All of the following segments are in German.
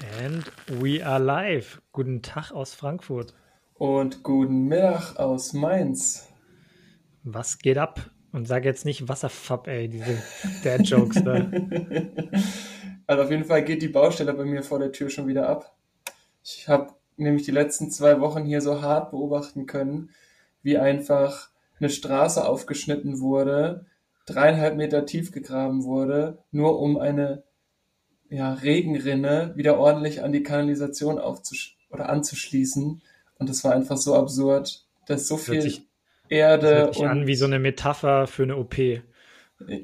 And we are live. Guten Tag aus Frankfurt. Und guten Mittag aus Mainz. Was geht ab? Und sag jetzt nicht Wasserfapp, ey, diese Dad-Jokes da. Also auf jeden Fall geht die Baustelle bei mir vor der Tür schon wieder ab. Ich habe nämlich die letzten zwei Wochen hier so hart beobachten können, wie einfach eine Straße aufgeschnitten wurde, dreieinhalb Meter tief gegraben wurde, nur um eine ja, Regenrinne wieder ordentlich an die Kanalisation aufzusch oder anzuschließen. Und das war einfach so absurd, dass so viel sich, Erde das hört sich und an wie so eine Metapher für eine OP.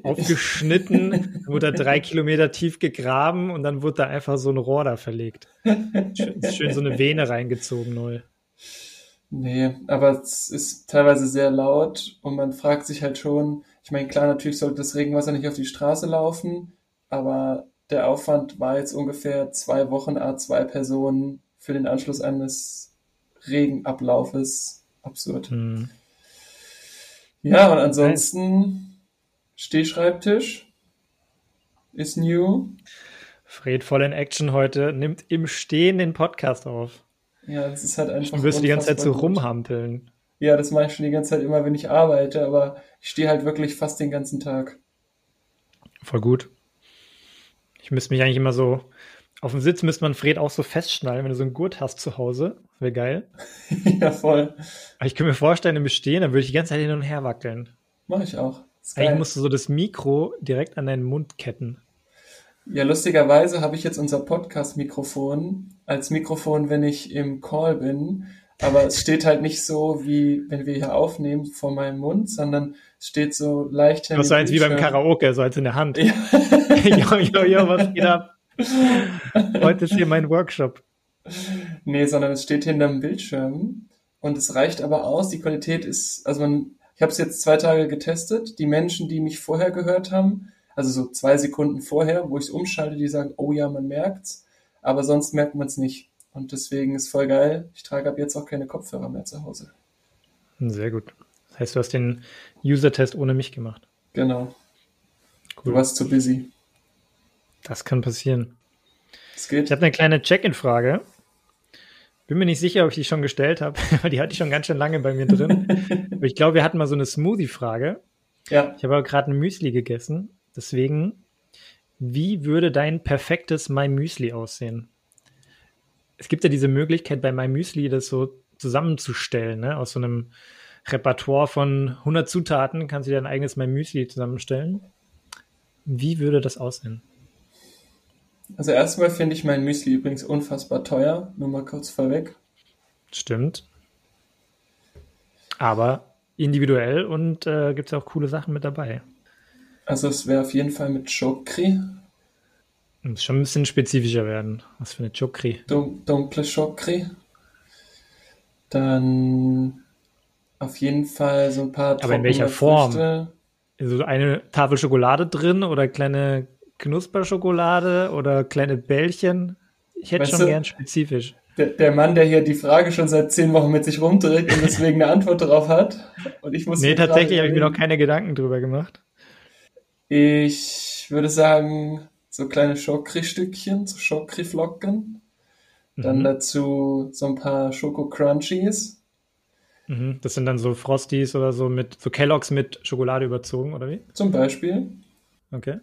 Aufgeschnitten, wurde drei Kilometer tief gegraben und dann wurde da einfach so ein Rohr da verlegt. Schön, schön so eine Vene reingezogen neu. Nee, aber es ist teilweise sehr laut und man fragt sich halt schon, ich meine, klar, natürlich sollte das Regenwasser nicht auf die Straße laufen, aber der Aufwand war jetzt ungefähr zwei Wochen A zwei Personen für den Anschluss eines Regenablaufes. Absurd. Hm. Ja, und ansonsten Stehschreibtisch ist new. Fred voll in Action heute, nimmt im Stehen den Podcast auf. Ja, das ist halt einfach. Dann wirst du die ganze Zeit so rumhampeln. Ja, das mache ich schon die ganze Zeit immer, wenn ich arbeite, aber ich stehe halt wirklich fast den ganzen Tag. Voll gut. Ich müsste mich eigentlich immer so, auf dem Sitz müsste man Fred auch so festschnallen, wenn du so einen Gurt hast zu Hause. Das wäre geil. ja, voll. Aber ich könnte mir vorstellen, im Bestehen, dann würde ich die ganze Zeit hin und her wackeln. Mache ich auch. Eigentlich geil. musst du so das Mikro direkt an deinen Mund ketten. Ja, lustigerweise habe ich jetzt unser Podcast-Mikrofon als Mikrofon, wenn ich im Call bin. Aber es steht halt nicht so, wie wenn wir hier aufnehmen, vor meinem Mund, sondern es steht so leicht Du hast so eins wie beim Bildschirm. Karaoke, so eins in der Hand. Ja. jo, jo, jo, was geht ab? Heute ist hier mein Workshop. Nee, sondern es steht hinterm Bildschirm und es reicht aber aus. Die Qualität ist, also man, ich habe es jetzt zwei Tage getestet. Die Menschen, die mich vorher gehört haben, also so zwei Sekunden vorher, wo ich es umschalte, die sagen, oh ja, man merkt's, aber sonst merkt man es nicht. Und deswegen ist voll geil. Ich trage ab jetzt auch keine Kopfhörer mehr zu Hause. Sehr gut. Das heißt, du hast den User-Test ohne mich gemacht. Genau. Cool. Du warst zu busy. Das kann passieren. Es geht. Ich habe eine kleine Check-in-Frage. Bin mir nicht sicher, ob ich die schon gestellt habe, weil die hatte ich schon ganz schön lange bei mir drin. aber ich glaube, wir hatten mal so eine Smoothie-Frage. Ja, Ich habe aber gerade ein Müsli gegessen. Deswegen, wie würde dein perfektes My Müsli aussehen? Es gibt ja diese Möglichkeit bei My Müsli, das so zusammenzustellen, ne? Aus so einem Repertoire von 100 Zutaten kannst du dir dein eigenes My Müsli zusammenstellen. Wie würde das aussehen? also erstmal finde ich mein Müsli übrigens unfassbar teuer. Nur mal kurz vorweg. Stimmt. Aber individuell und äh, gibt es auch coole Sachen mit dabei. Also es wäre auf jeden Fall mit Chokri, Muss schon ein bisschen spezifischer werden. Was für eine Chokri. dun dunkle Chokri. Dann auf jeden Fall so ein paar Aber in welcher Form? Früchte. So eine Tafel Schokolade drin oder kleine Knusperschokolade oder kleine Bällchen? Ich hätte Weißt schon du- gern spezifisch. Der, der Mann, der hier die Frage schon seit zehn Wochen mit sich rumträgt und deswegen eine Antwort darauf hat. Und ich muss Nee, tatsächlich habe ich mir noch keine Gedanken drüber gemacht. Ich würde sagen, so kleine Chokri-Stückchen, so Chokri-Flocken. Dann Mhm. dazu so ein paar Schoko-Crunchies. Mhm. Das sind dann so Frosties oder so mit, so Kelloggs mit Schokolade überzogen, oder wie? Zum Beispiel. Okay.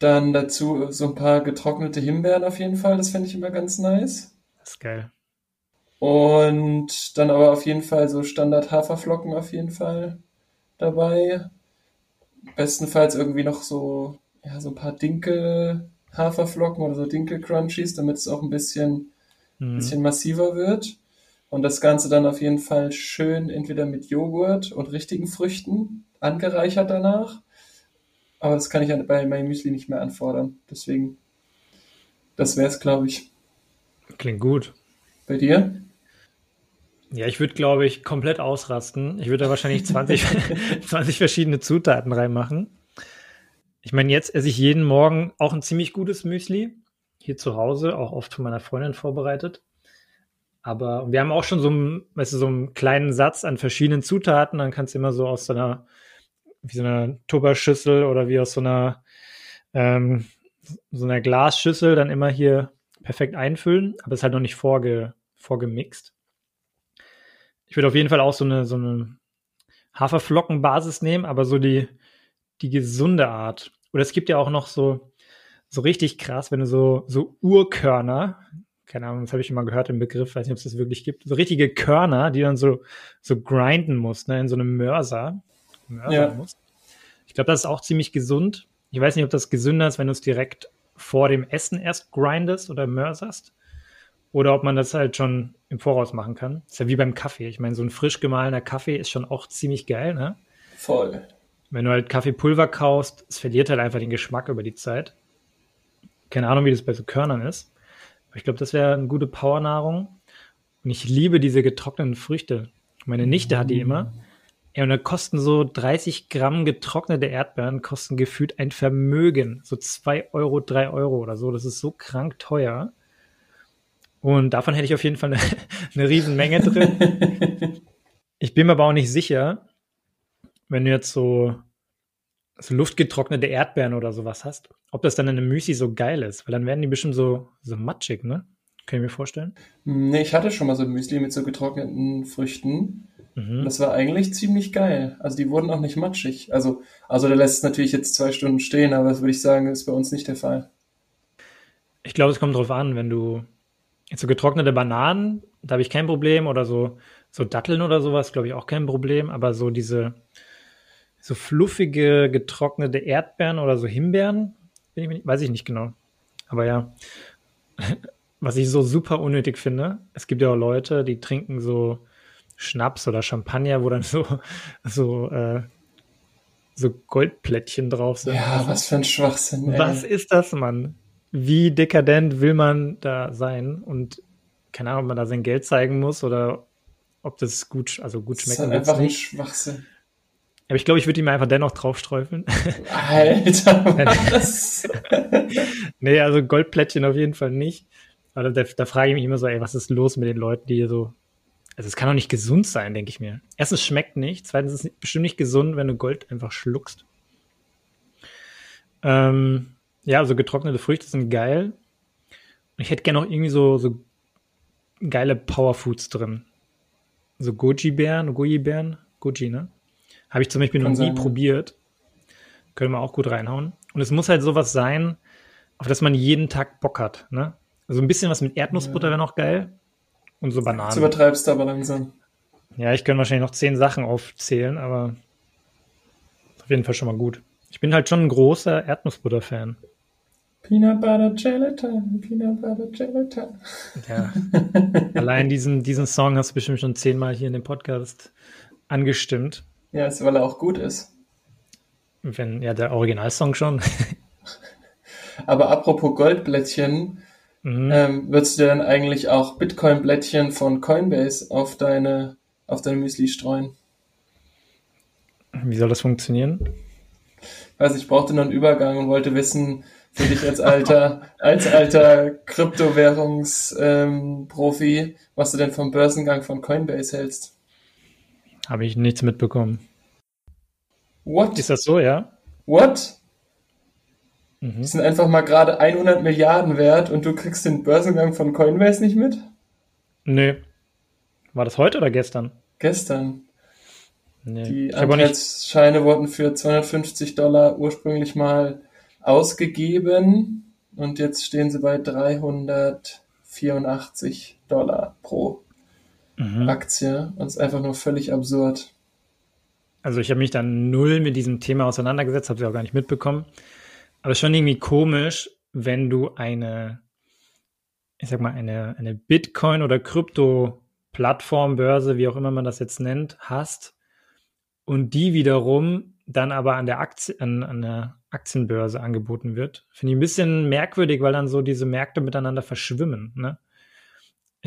Dann dazu so ein paar getrocknete Himbeeren auf jeden Fall. Das fände ich immer ganz nice. Das ist geil. Und dann aber auf jeden Fall so Standard Haferflocken auf jeden Fall dabei. Bestenfalls irgendwie noch so, ja, so ein paar Dinkel Haferflocken oder so Dinkel Crunchies, damit es auch ein bisschen, Mhm. bisschen massiver wird. Und das Ganze dann auf jeden Fall schön entweder mit Joghurt und richtigen Früchten angereichert danach. Aber das kann ich bei meinem Müsli nicht mehr anfordern. Deswegen, das wäre es, glaube ich. Klingt gut. Bei dir? Ja, ich würde, glaube ich, komplett ausrasten. Ich würde da wahrscheinlich 20, 20 verschiedene Zutaten reinmachen. Ich meine, jetzt esse ich jeden Morgen auch ein ziemlich gutes Müsli. Hier zu Hause, auch oft von meiner Freundin vorbereitet. Aber wir haben auch schon so einen, weißt du, so einen kleinen Satz an verschiedenen Zutaten. Dann kannst du immer so aus so einer, wie so einer Tupperschüssel oder wie aus so einer, ähm, so einer Glasschüssel dann immer hier perfekt einfüllen, aber es ist halt noch nicht vorge, vorgemixt. Ich würde auf jeden Fall auch so eine, so eine Haferflockenbasis nehmen, aber so die, die gesunde Art. Oder es gibt ja auch noch so, so richtig krass, wenn du so, so Urkörner, keine Ahnung, das habe ich schon mal gehört, im Begriff, weiß nicht, ob es das wirklich gibt, so richtige Körner, die dann so, so grinden musst, ne, in so einem Mörser, Mörser ja. musst. Ich glaube, das ist auch ziemlich gesund. Ich weiß nicht, ob das gesünder ist, wenn du es direkt vor dem Essen erst grindest oder mörserst. Oder ob man das halt schon im Voraus machen kann. ist ja wie beim Kaffee. Ich meine, so ein frisch gemahlener Kaffee ist schon auch ziemlich geil, ne? Voll. Wenn du halt Kaffeepulver kaufst, es verliert halt einfach den Geschmack über die Zeit. Keine Ahnung, wie das bei so Körnern ist. Aber ich glaube, das wäre eine gute Powernahrung. Und ich liebe diese getrockneten Früchte. Meine Nichte hat die immer. Ja, und da kosten so 30 Gramm getrocknete Erdbeeren, kosten gefühlt ein Vermögen. So 2 Euro, 3 Euro oder so. Das ist so krank teuer. Und davon hätte ich auf jeden Fall eine, eine Riesenmenge drin. ich bin mir aber auch nicht sicher, wenn du jetzt so, so luftgetrocknete Erdbeeren oder sowas hast, ob das dann in einem Müsli so geil ist, weil dann werden die bestimmt so, so matschig, ne? Kann ich mir vorstellen? Nee, ich hatte schon mal so ein Müsli mit so getrockneten Früchten. Mhm. Das war eigentlich ziemlich geil. Also die wurden auch nicht matschig. Also, also der lässt es natürlich jetzt zwei Stunden stehen, aber das würde ich sagen, ist bei uns nicht der Fall. Ich glaube, es kommt drauf an, wenn du jetzt so getrocknete Bananen, da habe ich kein Problem oder so, so Datteln oder sowas, glaube ich auch kein Problem, aber so diese, so fluffige, getrocknete Erdbeeren oder so Himbeeren, ich, weiß ich nicht genau. Aber ja, was ich so super unnötig finde, es gibt ja auch Leute, die trinken so Schnaps oder Champagner, wo dann so, so, äh, so Goldplättchen drauf sind. Ja, was für ein Schwachsinn. Ey. Was ist das, Mann? Wie dekadent will man da sein? Und keine Ahnung, ob man da sein Geld zeigen muss oder ob das gut, also gut schmeckt. Das ist halt einfach ein Schwachsinn. Aber ich glaube, ich würde ihm einfach dennoch draufstreufeln. Alter, was? nee, also Goldplättchen auf jeden Fall nicht. Aber da, da frage ich mich immer so, ey, was ist los mit den Leuten, die hier so. Also es kann doch nicht gesund sein, denke ich mir. Erstens schmeckt nicht, zweitens ist es bestimmt nicht gesund, wenn du Gold einfach schluckst. Ähm, ja, also getrocknete Früchte sind geil. Und ich hätte gerne noch irgendwie so, so geile Powerfoods drin. So Goji-Bären, Goji-Bären, Goji, ne? Habe ich zum Beispiel Kann noch nie sein, probiert. Können wir auch gut reinhauen. Und es muss halt sowas sein, auf das man jeden Tag Bock hat. Ne? Also ein bisschen was mit Erdnussbutter wäre noch geil. Und so Bananen. Das übertreibst du aber langsam. Ja, ich könnte wahrscheinlich noch zehn Sachen aufzählen, aber auf jeden Fall schon mal gut. Ich bin halt schon ein großer Erdnussbutter-Fan. Peanut Butter Gelatin, Peanut Butter Gelatin. Ja. Allein diesen, diesen Song hast du bestimmt schon zehnmal hier in dem Podcast angestimmt. Ja, ist, weil er auch gut ist. Wenn, ja, der Originalsong schon. Aber apropos Goldblättchen, mhm. ähm, würdest du dann eigentlich auch Bitcoin-Blättchen von Coinbase auf deine, auf deine Müsli streuen? Wie soll das funktionieren? Weiß ich brauchte noch einen Übergang und wollte wissen, für dich als alter, als alter Kryptowährungsprofi, ähm, was du denn vom Börsengang von Coinbase hältst. Habe ich nichts mitbekommen. What? Ist das so, ja? What? Mhm. Die sind einfach mal gerade 100 Milliarden wert und du kriegst den Börsengang von Coinbase nicht mit? Nee. War das heute oder gestern? Gestern. Nee. Die Anteilsscheine wurden für 250 Dollar ursprünglich mal ausgegeben und jetzt stehen sie bei 384 Dollar pro mhm. Aktie und ist einfach nur völlig absurd. Also ich habe mich dann null mit diesem Thema auseinandergesetzt, habe sie auch gar nicht mitbekommen. Aber schon irgendwie komisch, wenn du eine, ich sag mal, eine, eine Bitcoin- oder Krypto-Plattform, Börse, wie auch immer man das jetzt nennt, hast und die wiederum dann aber an der Aktie, an, an der Aktienbörse angeboten wird. Finde ich ein bisschen merkwürdig, weil dann so diese Märkte miteinander verschwimmen. Ne?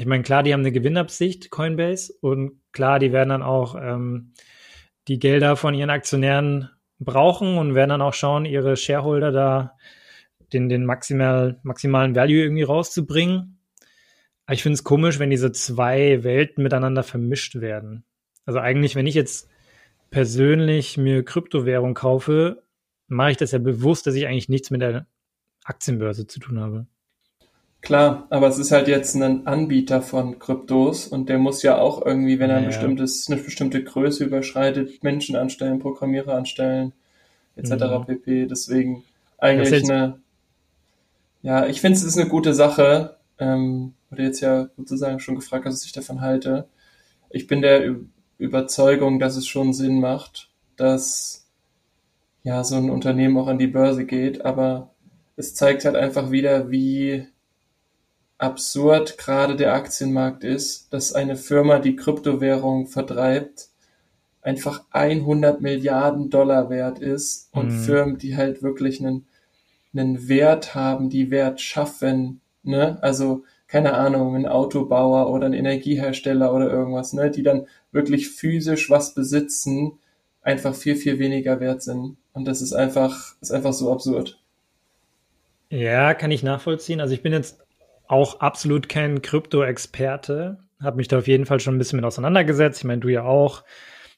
Ich meine, klar, die haben eine Gewinnabsicht, Coinbase, und klar, die werden dann auch ähm, die Gelder von ihren Aktionären brauchen und werden dann auch schauen, ihre Shareholder da den, den maximal, maximalen Value irgendwie rauszubringen. Aber ich finde es komisch, wenn diese zwei Welten miteinander vermischt werden. Also eigentlich, wenn ich jetzt persönlich mir Kryptowährung kaufe, mache ich das ja bewusst, dass ich eigentlich nichts mit der Aktienbörse zu tun habe. Klar, aber es ist halt jetzt ein Anbieter von Kryptos und der muss ja auch irgendwie, wenn er ein Ja, bestimmtes, eine bestimmte Größe überschreitet, Menschen anstellen, Programmierer anstellen, etc. Mhm. pp. Deswegen eigentlich jetzt, eine, ja, ich finde es ist eine gute Sache. Ähm, wurde jetzt ja sozusagen schon gefragt, was ich davon halte. Ich bin der Überzeugung, dass es schon Sinn macht, dass ja so ein Unternehmen auch an die Börse geht, aber es zeigt halt einfach wieder, wie absurd gerade der Aktienmarkt ist, dass eine Firma, die Kryptowährung vertreibt, einfach 100 Milliarden Dollar wert ist und Mhm. Firmen, die halt wirklich einen, einen Wert haben, die Wert schaffen, ne? Also, keine Ahnung, ein Autobauer oder ein Energiehersteller oder irgendwas, ne? Die dann wirklich physisch was besitzen, einfach viel, viel weniger wert sind. Und das ist einfach, ist einfach so absurd. ja, kann ich nachvollziehen. Also ich bin jetzt auch absolut kein Krypto-Experte, habe mich da auf jeden Fall schon ein bisschen mit auseinandergesetzt. Ich meine, du ja auch.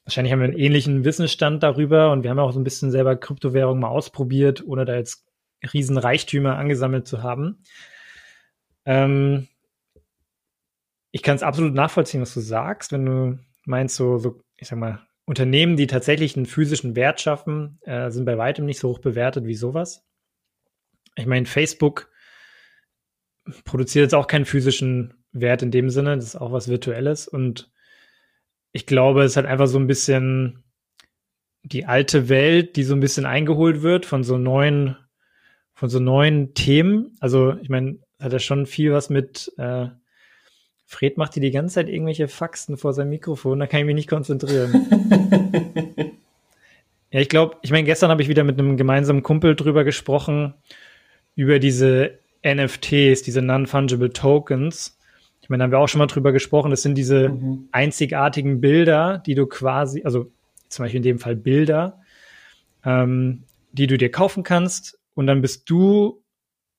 Wahrscheinlich haben wir einen ähnlichen Wissensstand darüber und wir haben auch so ein bisschen selber Kryptowährung mal ausprobiert, ohne da jetzt riesen Reichtümer angesammelt zu haben. Ähm, ich kann es absolut nachvollziehen, was du sagst, wenn du meinst, so, so, ich sag mal, Unternehmen, die tatsächlich einen physischen Wert schaffen, äh, sind bei weitem nicht so hoch bewertet wie sowas. Ich meine, Facebook produziert jetzt auch keinen physischen Wert in dem Sinne, das ist auch was Virtuelles und ich glaube, es hat einfach so ein bisschen die alte Welt, die so ein bisschen eingeholt wird von so neuen, von so neuen Themen. Also, ich meine, hat ja schon viel was mit, äh, Fred macht hier die ganze Zeit irgendwelche Faxen vor seinem Mikrofon, da kann ich mich nicht konzentrieren. Ja, ich glaube, ich meine, gestern habe ich wieder mit einem gemeinsamen Kumpel drüber gesprochen, über diese NFTs, diese Non-Fungible Tokens. Ich meine, da haben wir auch schon mal drüber gesprochen. Das sind diese Mhm. einzigartigen Bilder, die du quasi, also zum Beispiel in dem Fall Bilder, ähm, die du dir kaufen kannst und dann bist du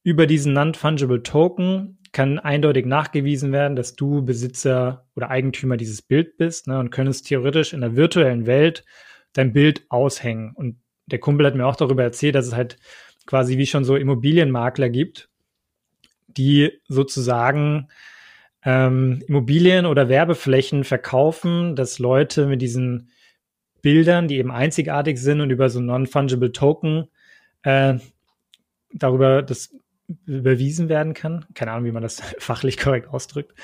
über diesen Non-Fungible Token kann eindeutig nachgewiesen werden, dass du Besitzer oder Eigentümer dieses Bild bist ne, und könntest theoretisch in der virtuellen Welt dein Bild aushängen. Und der Kumpel hat mir auch darüber erzählt, dass es halt quasi wie schon so Immobilienmakler gibt, die sozusagen ähm, Immobilien oder Werbeflächen verkaufen, dass Leute mit diesen Bildern, die eben einzigartig sind und über so Non-Fungible Token äh, darüber das überwiesen werden kann. Keine Ahnung, wie man das fachlich korrekt ausdrückt.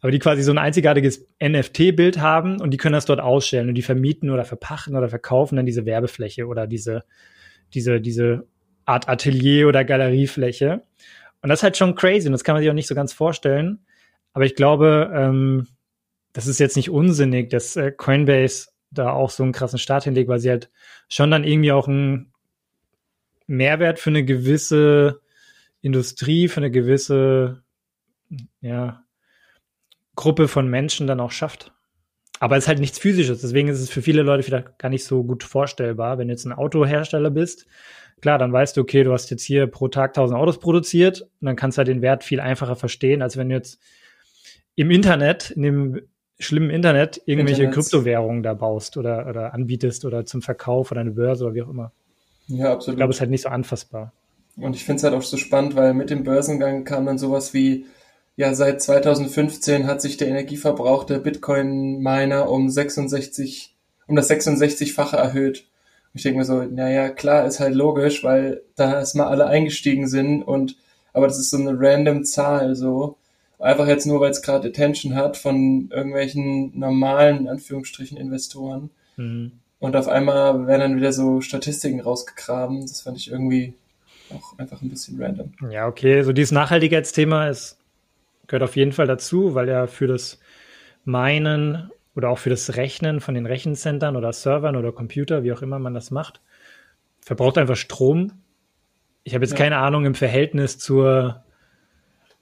Aber die quasi so ein einzigartiges NFT-Bild haben und die können das dort ausstellen und die vermieten oder verpachten oder verkaufen dann diese Werbefläche oder diese, diese, diese Art Atelier oder Galeriefläche. Und das ist halt schon crazy und das kann man sich auch nicht so ganz vorstellen. Aber ich glaube, ähm, das ist jetzt nicht unsinnig, dass äh, Coinbase da auch so einen krassen Start hinlegt, weil sie halt schon dann irgendwie auch einen Mehrwert für eine gewisse Industrie, für eine gewisse ja, Gruppe von Menschen dann auch schafft. Aber es ist halt nichts Physisches, deswegen ist es für viele Leute vielleicht gar nicht so gut vorstellbar. Wenn du jetzt ein Autohersteller bist, klar, dann weißt du, okay, du hast jetzt hier pro Tag 1000 Autos produziert und dann kannst du halt den Wert viel einfacher verstehen, als wenn du jetzt im Internet, in dem schlimmen Internet, irgendwelche Internets. Kryptowährungen da baust oder, oder anbietest oder zum Verkauf oder eine Börse oder wie auch immer. Ja, Ich glaube, absolut. es ist halt nicht so anfassbar. Und ich finde es halt auch so spannend, weil mit dem Börsengang kam dann sowas wie, ja, seit 2015 hat sich der Energieverbrauch der Bitcoin-Miner um 66, um das 66-fache erhöht. Ich denke mir so, naja, klar, ist halt logisch, weil da erstmal alle eingestiegen sind und, aber das ist so eine random Zahl, so. Einfach jetzt nur, weil es gerade Attention hat von irgendwelchen normalen, in Anführungsstrichen, Investoren. Mhm. Und auf einmal werden dann wieder so Statistiken rausgegraben. Das fand ich irgendwie auch einfach ein bisschen random. Ja, okay. So dieses Nachhaltigkeitsthema ist, gehört auf jeden Fall dazu, weil ja für das Minen oder auch für das Rechnen von den Rechencentern oder Servern oder Computer, wie auch immer man das macht, verbraucht einfach Strom. Ich habe jetzt Ja. keine Ahnung im Verhältnis zur,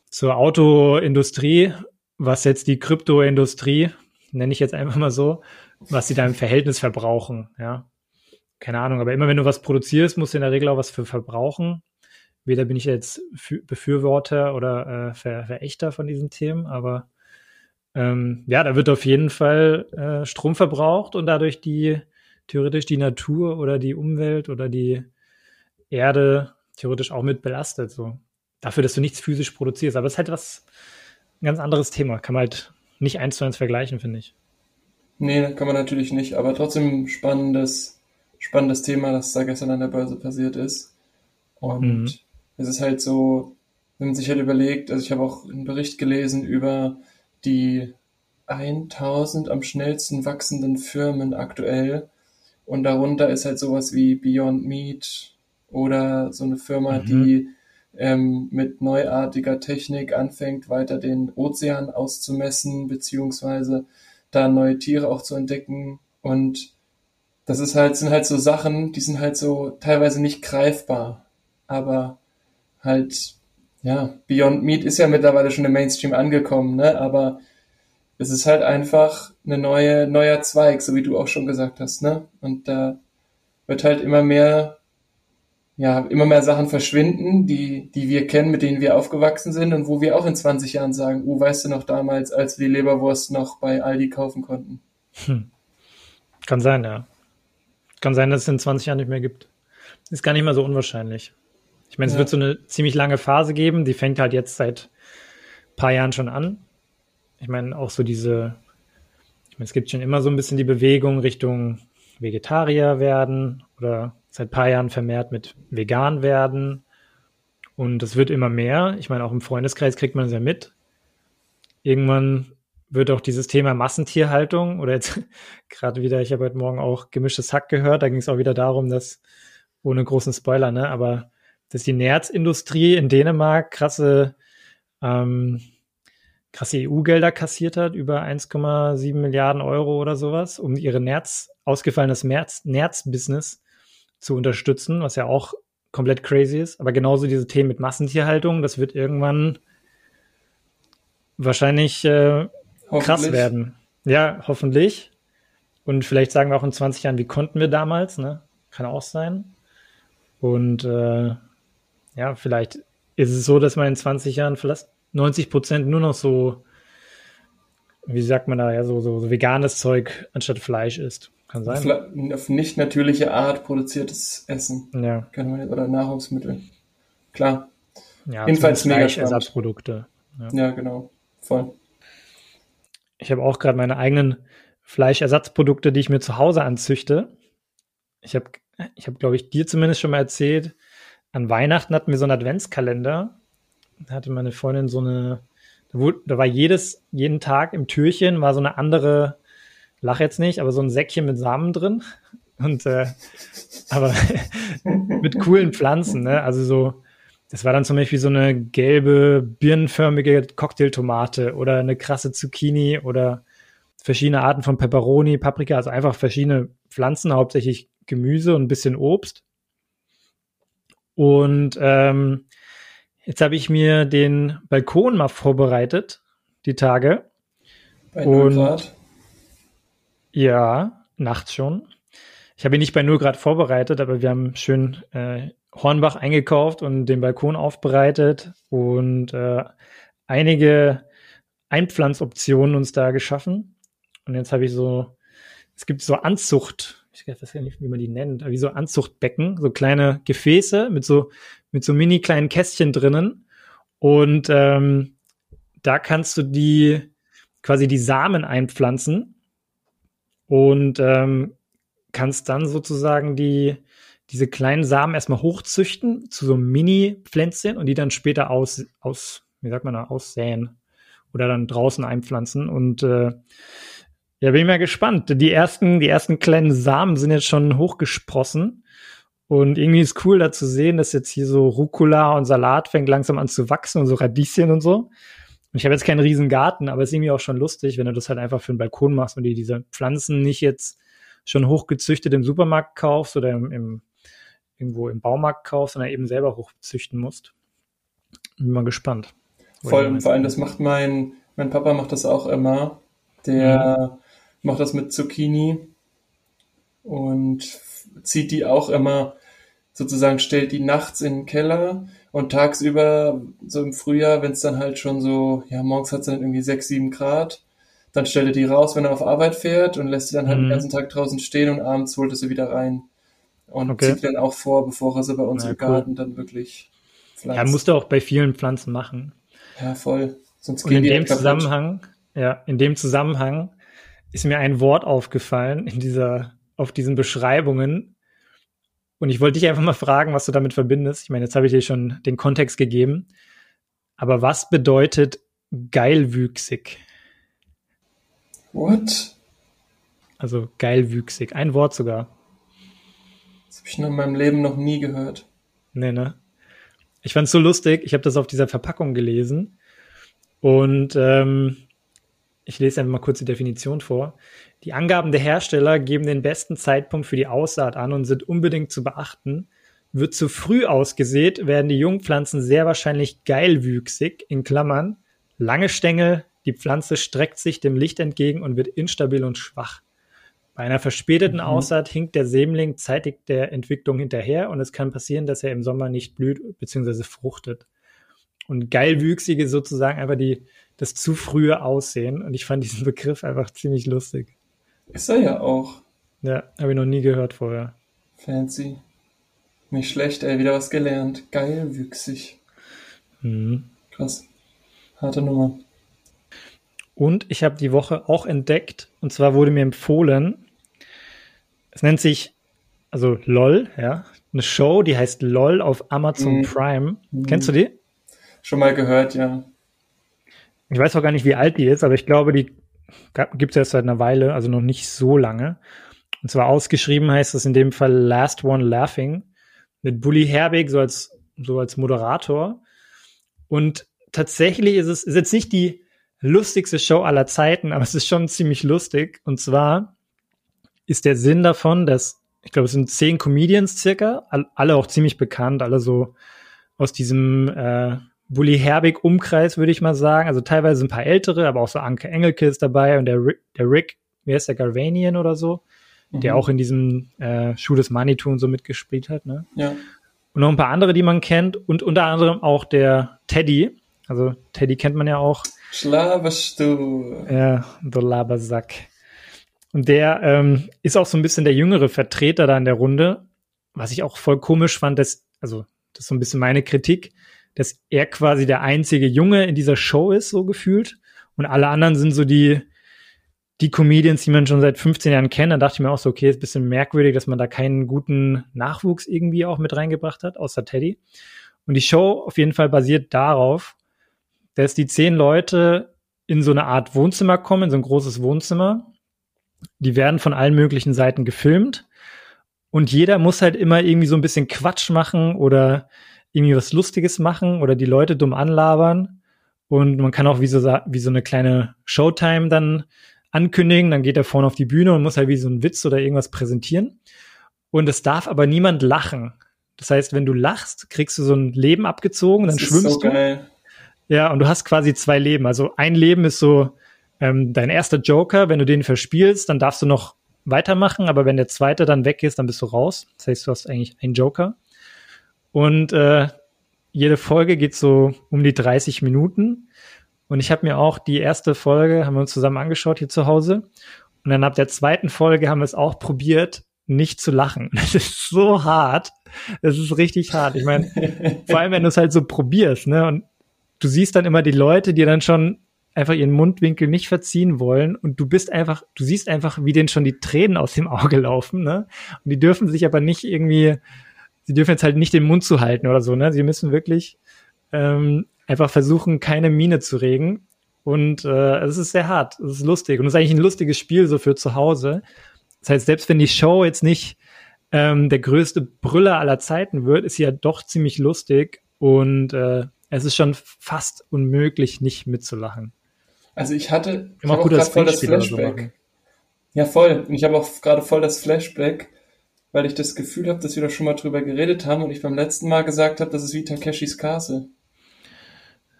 zur Autoindustrie, was jetzt die Kryptoindustrie, nenne ich jetzt einfach mal so, was sie da im Verhältnis verbrauchen, ja. Keine Ahnung, aber immer wenn du was produzierst, musst du in der Regel auch was für verbrauchen. Weder bin ich jetzt für Befürworter oder äh, Ver Verächter von diesen Themen, aber ähm, ja, da wird auf jeden Fall äh, Strom verbraucht und dadurch die theoretisch die Natur oder die Umwelt oder die Erde theoretisch auch mit belastet. So. dafür, dass du nichts physisch produzierst. Aber es ist halt was, ein ganz anderes Thema. Kann man halt nicht eins zu eins vergleichen, finde ich. Nee, kann man natürlich nicht, aber trotzdem spannendes, spannendes Thema, das da gestern an der Börse passiert ist. Und mhm. es ist halt so, wenn man sich halt überlegt, also ich habe auch einen Bericht gelesen über die 1000 am schnellsten wachsenden Firmen aktuell. Und darunter ist halt sowas wie Beyond Meat oder so eine Firma, mhm. die ähm, mit neuartiger Technik anfängt, weiter den Ozean auszumessen, beziehungsweise da neue Tiere auch zu entdecken. Und das ist halt, sind halt so Sachen, die sind halt so teilweise nicht greifbar. Aber halt, ja, Beyond Meat ist ja mittlerweile schon im Mainstream angekommen, ne? Aber es ist halt einfach eine neue, neuer Zweig, so wie du auch schon gesagt hast, ne? Und da wird halt immer mehr ja, immer mehr Sachen verschwinden, die, die wir kennen, mit denen wir aufgewachsen sind und wo wir auch in 20 Jahren sagen, oh, weißt du noch damals, als wir die Leberwurst noch bei Aldi kaufen konnten? Hm. Kann sein, ja. Kann sein, dass es in 20 Jahren nicht mehr gibt. Ist gar nicht mal so unwahrscheinlich. Ich meine, es ja. wird so eine ziemlich lange Phase geben, die fängt halt jetzt seit ein paar Jahren schon an. Ich meine, auch so diese, ich meine, es gibt schon immer so ein bisschen die Bewegung Richtung Vegetarier werden oder seit paar Jahren vermehrt mit vegan werden. Und es wird immer mehr. Ich meine, auch im Freundeskreis kriegt man es ja mit. Irgendwann wird auch dieses Thema Massentierhaltung oder jetzt gerade wieder, ich habe heute Morgen auch gemischtes Hack gehört, da ging es auch wieder darum, dass, ohne großen Spoiler, ne, aber dass die Nerzindustrie in Dänemark krasse, ähm, krasse EU-Gelder kassiert hat, über 1,7 Milliarden Euro oder sowas, um ihre Nerz, ausgefallenes Nerz-Business zu unterstützen, was ja auch komplett crazy ist. Aber genauso diese Themen mit Massentierhaltung, das wird irgendwann wahrscheinlich äh, krass werden. Ja, hoffentlich. Und vielleicht sagen wir auch in 20 Jahren, wie konnten wir damals, ne? Kann auch sein. Und äh, ja, vielleicht ist es so, dass man in 20 Jahren vielleicht 90 Prozent nur noch so, wie sagt man da, ja, so, so, so veganes Zeug anstatt Fleisch isst. Kann sein. Auf nicht natürliche Art produziertes Essen. Ja. Oder Nahrungsmittel. Klar. Ja, Jedenfalls mega Ersatzprodukte. Ja. ja, genau. Voll. Ich habe auch gerade meine eigenen Fleischersatzprodukte, die ich mir zu Hause anzüchte. Ich habe, ich habe, glaube ich, dir zumindest schon mal erzählt, an Weihnachten hatten wir so einen Adventskalender. Da hatte meine Freundin so eine, da, wurde, da war jedes, jeden Tag im Türchen war so eine andere lach jetzt nicht, aber so ein Säckchen mit Samen drin. Und äh, aber mit coolen Pflanzen, ne? Also so, das war dann zum Beispiel so eine gelbe, birnenförmige Cocktailtomate oder eine krasse Zucchini oder verschiedene Arten von Peperoni, Paprika, also einfach verschiedene Pflanzen, hauptsächlich Gemüse und ein bisschen Obst. Und ähm, jetzt habe ich mir den Balkon mal vorbereitet, die Tage. Bei 0 Grad. Ja, nachts schon. Ich habe ihn nicht bei 0 Grad vorbereitet, aber wir haben schön äh, Hornbach eingekauft und den Balkon aufbereitet und äh, einige Einpflanzoptionen uns da geschaffen. Und jetzt habe ich so, es gibt so Anzucht, ich weiß ja nicht, wie man die nennt, wie so Anzuchtbecken, so kleine Gefäße mit so, mit so mini kleinen Kästchen drinnen. Und ähm, da kannst du die quasi die Samen einpflanzen und ähm, kannst dann sozusagen die diese kleinen Samen erstmal hochzüchten zu so Mini-Pflänzchen und die dann später aus, aus, wie sagt man da, aussäen oder dann draußen einpflanzen. Und äh, ja, bin ich mal gespannt. Die ersten, die ersten kleinen Samen sind jetzt schon hochgesprossen. Und irgendwie ist cool da zu sehen, dass jetzt hier so Rucola und Salat fängt langsam an zu wachsen und so Radieschen und so. Und ich habe jetzt keinen riesen Garten, aber es ist irgendwie auch schon lustig, wenn du das halt einfach für einen Balkon machst und dir diese Pflanzen nicht jetzt schon hochgezüchtet im Supermarkt kaufst oder im, im irgendwo im Baumarkt kaufst, sondern eben selber hochzüchten musst. Bin mal gespannt. Voll, vor allem das macht mein, mein Papa macht das auch immer. Der mhm. Macht das mit Zucchini und zieht die auch immer sozusagen, stellt die nachts in den Keller und tagsüber, so im Frühjahr, wenn es dann halt schon so, ja, morgens hat es dann irgendwie 6, 7 Grad, dann stellt er die raus, wenn er auf Arbeit fährt und lässt sie dann halt mhm. den ganzen Tag draußen stehen und abends holt er sie wieder rein. Und okay. zieht dann auch vor, bevor er sie bei uns ja, im Garten cool. dann wirklich pflanzt. Ja, musst du auch bei vielen Pflanzen machen. Ja, voll. Sonst Und in dem kaputt. Zusammenhang, ja, in dem Zusammenhang ist mir ein Wort aufgefallen in dieser, auf diesen Beschreibungen. Und ich wollte dich einfach mal fragen, was du damit verbindest. Ich meine, jetzt habe ich dir schon den Kontext gegeben. Aber was bedeutet geilwüchsig? What? Also geilwüchsig. Ein Wort sogar. Das habe ich in meinem Leben noch nie gehört. Nee, ne? Ich fand's so lustig. Ich habe das auf dieser Verpackung gelesen. Und ähm, ich lese einfach mal kurz die Definition vor. Die Angaben der Hersteller geben den besten Zeitpunkt für die Aussaat an und sind unbedingt zu beachten. Wird zu früh ausgesät, werden die Jungpflanzen sehr wahrscheinlich geilwüchsig, in Klammern, lange Stängel, die Pflanze streckt sich dem Licht entgegen und wird instabil und schwach. Bei einer verspäteten mhm. Aussaat hinkt der Sämling zeitig der Entwicklung hinterher und es kann passieren, dass er im Sommer nicht blüht bzw. fruchtet. Und geilwüchsige sozusagen einfach die, das zu frühe Aussehen. Und ich fand diesen Begriff einfach ziemlich lustig. Ist er ja auch. Ja, habe ich noch nie gehört vorher. Fancy. Nicht schlecht, ey, wieder was gelernt. Geilwüchsig. Mhm. Krass. Harte Nummer. Und ich habe die Woche auch entdeckt, und zwar wurde mir empfohlen, es nennt sich, also LOL, ja, eine Show, die heißt LOL auf Amazon mm. Prime. Mm. Kennst du die? Schon mal gehört, ja. Ich weiß auch gar nicht, wie alt die ist, aber ich glaube, die gibt es erst seit einer Weile, also noch nicht so lange. Und zwar ausgeschrieben heißt es in dem Fall Last One Laughing mit Bully Herbig so als, so als Moderator. Und tatsächlich ist es ist jetzt nicht die lustigste Show aller Zeiten, aber es ist schon ziemlich lustig. Und zwar ist der Sinn davon, dass, ich glaube, es sind zehn Comedians circa, alle auch ziemlich bekannt, alle so aus diesem äh, Bully Herbig-Umkreis, würde ich mal sagen. Also teilweise ein paar ältere, aber auch so Anke Engelke ist dabei und der Rick, der Rick wie heißt der, Garvanian oder so, mhm. der auch in diesem äh, Schuh des Manitou und so mitgespielt hat. Ne? Ja. Und noch ein paar andere, die man kennt und unter anderem auch der Teddy. Also Teddy kennt man ja auch Schlaberst du? Ja, der Labersack. Und der ähm, ist auch so ein bisschen der jüngere Vertreter da in der Runde. Was ich auch voll komisch fand, dass, also, das ist so ein bisschen meine Kritik, dass er quasi der einzige Junge in dieser Show ist, so gefühlt. Und alle anderen sind so die, die Comedians, die man schon seit 15 Jahren kennt. Da dachte ich mir auch so, okay, ist ein bisschen merkwürdig, dass man da keinen guten Nachwuchs irgendwie auch mit reingebracht hat, außer Teddy. Und die Show auf jeden Fall basiert darauf, dass die zehn Leute in so eine Art Wohnzimmer kommen, in so ein großes Wohnzimmer. Die werden von allen möglichen Seiten gefilmt. Und jeder muss halt immer irgendwie so ein bisschen Quatsch machen oder irgendwie was Lustiges machen oder die Leute dumm anlabern. Und man kann auch wie so, wie so eine kleine Showtime dann ankündigen. Dann geht er vorne auf die Bühne und muss halt wie so einen Witz oder irgendwas präsentieren. Und es darf aber niemand lachen. Das heißt, wenn du lachst, kriegst du so ein Leben abgezogen, dann schwimmst so du. Geil. Ja, und du hast quasi zwei Leben. Also ein Leben ist so ähm, dein erster Joker. Wenn du den verspielst, dann darfst du noch weitermachen, aber wenn der zweite dann weg ist, dann bist du raus. Das heißt, du hast eigentlich einen Joker. Und äh, jede Folge geht so um die 30 Minuten. Und ich habe mir auch die erste Folge, haben wir uns zusammen angeschaut hier zu Hause. Und dann ab der zweiten Folge haben wir es auch probiert, nicht zu lachen. Das ist so hart. Das ist richtig hart. Ich meine, vor allem, wenn du es halt so probierst, ne? Und du siehst dann immer die Leute, die dann schon einfach ihren Mundwinkel nicht verziehen wollen und du bist einfach, du siehst einfach, wie denen schon die Tränen aus dem Auge laufen, ne? Und die dürfen sich aber nicht irgendwie, sie dürfen jetzt halt nicht den Mund zu halten oder so, ne? Sie müssen wirklich ähm, einfach versuchen, keine Miene zu regen. Und äh, es ist sehr hart, es ist lustig und es ist eigentlich ein lustiges Spiel so für zu Hause. Das heißt, selbst wenn die Show jetzt nicht ähm, der größte Brüller aller Zeiten wird, ist sie ja doch ziemlich lustig und äh, es ist schon fast unmöglich, nicht mitzulachen. Also ich hatte ich auch gerade voll das Flashback. Ja, voll. Und ich habe auch gerade voll das Flashback, weil ich das Gefühl habe, dass wir da schon mal drüber geredet haben und ich beim letzten Mal gesagt habe, das ist wie Takeshis Castle.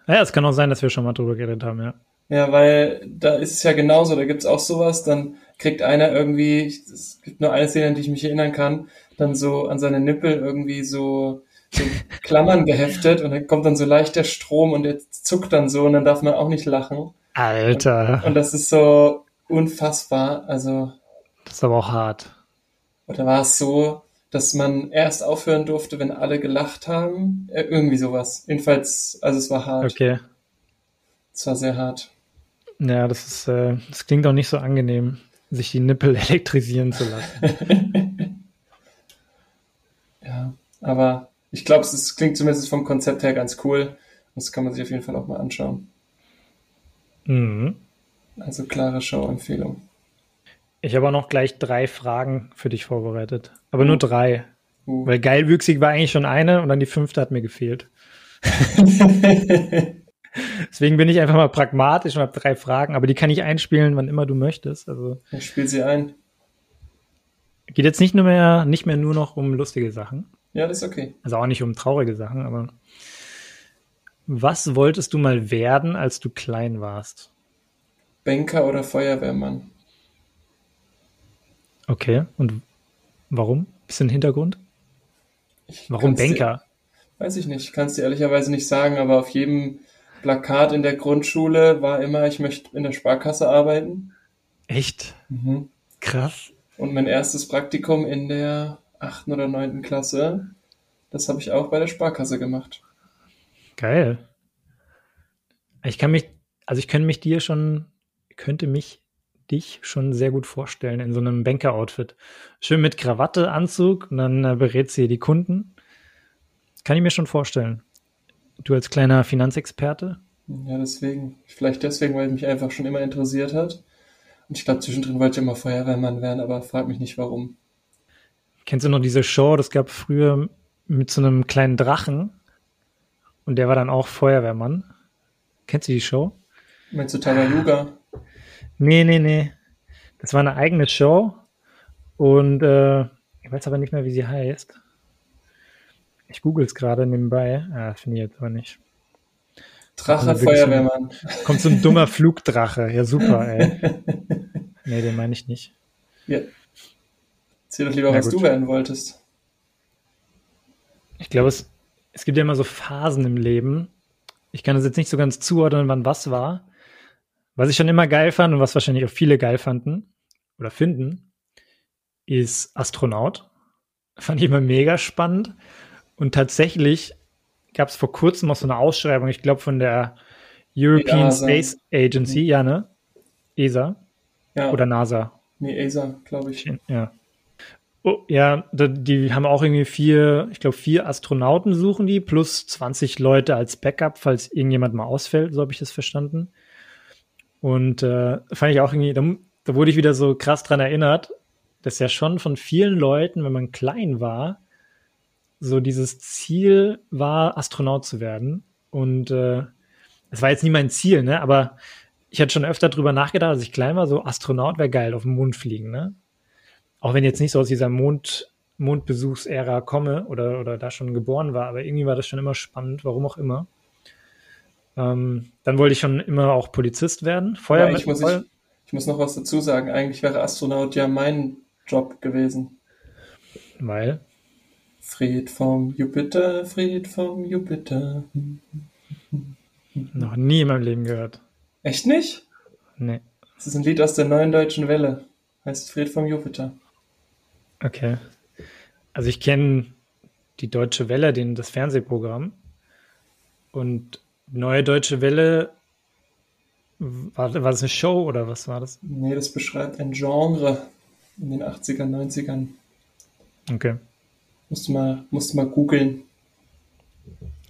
Ja, es kann auch sein, dass wir schon mal drüber geredet haben, ja. Ja, weil da ist es ja genauso, da gibt's auch sowas, dann kriegt einer irgendwie, es gibt nur eine Szene, an die ich mich erinnern kann, dann so an seine Nippel irgendwie so so Klammern geheftet und dann kommt dann so leicht der Strom und der zuckt dann so und dann darf man auch nicht lachen. Alter. Und, und das ist so unfassbar. Also. Das ist aber auch hart. Oder war es so, dass man erst aufhören durfte, wenn alle gelacht haben. Äh, irgendwie sowas. Jedenfalls, also es war hart. Okay. Es war sehr hart. Ja, das ist, äh, das klingt auch nicht so angenehm, sich die Nippel elektrisieren zu lassen. ja, aber ich glaube, es klingt zumindest vom Konzept her ganz cool. Das kann man sich auf jeden Fall auch mal anschauen. Mhm. Also klare Show-Empfehlung. Ich habe auch noch gleich drei Fragen für dich vorbereitet. Aber nur drei. Uh. Weil geilwüchsig war eigentlich schon eine und dann die fünfte hat mir gefehlt. Deswegen bin ich einfach mal pragmatisch und habe drei Fragen, aber die kann ich einspielen, wann immer du möchtest. Also Ich spiele sie ein. geht jetzt nicht nur mehr, nicht mehr nur noch um lustige Sachen. Ja, das ist okay. Also auch nicht um traurige Sachen, aber was wolltest du mal werden, als du klein warst? Banker oder Feuerwehrmann? Okay. Und warum? Bisschen Hintergrund? Warum kann's dir- Banker? Weiß ich nicht, kann es dir ehrlicherweise nicht sagen, aber auf jedem Plakat in der Grundschule war immer, ich möchte in der Sparkasse arbeiten. Echt? Mhm. Krass. Und mein erstes Praktikum in der achten oder neunten Klasse, das habe ich auch bei der Sparkasse gemacht. Geil. Ich kann mich, also ich könnte mich dir schon, könnte mich dich schon sehr gut vorstellen in so einem Banker-Outfit. Schön mit Krawatte, Anzug und dann äh, berät sie die Kunden. Kann ich mir schon vorstellen. Du als kleiner Finanzexperte? Ja, deswegen, vielleicht deswegen, weil mich einfach schon immer interessiert hat. Und ich glaube, zwischendrin wollte ich immer Feuerwehrmann werden, aber frag mich nicht warum. Kennst du noch diese Show? Das gab früher mit so einem kleinen Drachen und der war dann auch Feuerwehrmann. Kennst du die Show? Meinst du Tabaluga? Nee, nee, nee. Das war eine eigene Show und äh, ich weiß aber nicht mehr, wie sie heißt. Ich google es gerade nebenbei. Ah, finde ich jetzt aber nicht. Drache, Also wirklich so Feuerwehrmann. Kommt so ein dummer Flugdrache. Ja, super, ey. Nee, den meine ich nicht. Ja. Erzähl doch lieber, Na was gut. du werden wolltest. Ich glaube, es, es gibt ja immer so Phasen im Leben. Ich kann das jetzt nicht so ganz zuordnen, wann was war. Was ich schon immer geil fand und was wahrscheinlich auch viele geil fanden oder finden, ist Astronaut. Fand ich immer mega spannend. Und tatsächlich gab es vor kurzem auch so eine Ausschreibung, ich glaube von der European ESA. Space Agency, ja, ne? ESA Ja, oder NASA. nee, Asa, glaube ich. Ja. Oh, ja, die haben auch irgendwie vier, ich glaube, vier Astronauten suchen die, plus 20 Leute als Backup, falls irgendjemand mal ausfällt, so habe ich das verstanden. Und äh, fand ich auch irgendwie, da, da wurde ich wieder so krass dran erinnert, dass ja schon von vielen Leuten, wenn man klein war, so dieses Ziel war, Astronaut zu werden. Und äh, das war jetzt nie mein Ziel, ne? Aber ich hatte schon öfter drüber nachgedacht, als ich klein war, so Astronaut wäre geil, auf den Mond fliegen, ne? Auch wenn jetzt nicht so aus dieser Mond, Mondbesuchsära komme oder, oder da schon geboren war, aber irgendwie war das schon immer spannend, warum auch immer. Ähm, dann wollte ich schon immer auch Polizist werden. Feuerwehr. ich muss, ich, ich muss noch was dazu sagen. Eigentlich wäre Astronaut ja mein Job gewesen. weil. Fried vom Jupiter, Fried vom Jupiter. Noch nie in meinem Leben gehört. Echt nicht? Nee. Das ist ein Lied aus der neuen deutschen Welle. Heißt Fried vom Jupiter. Okay. Also ich kenne die Deutsche Welle, den, das Fernsehprogramm. Und Neue Deutsche Welle, war, war das eine Show oder was war das? Nee, das beschreibt ein Genre in den 80ern, 90ern. Okay. Musst du mal, musst du mal googeln.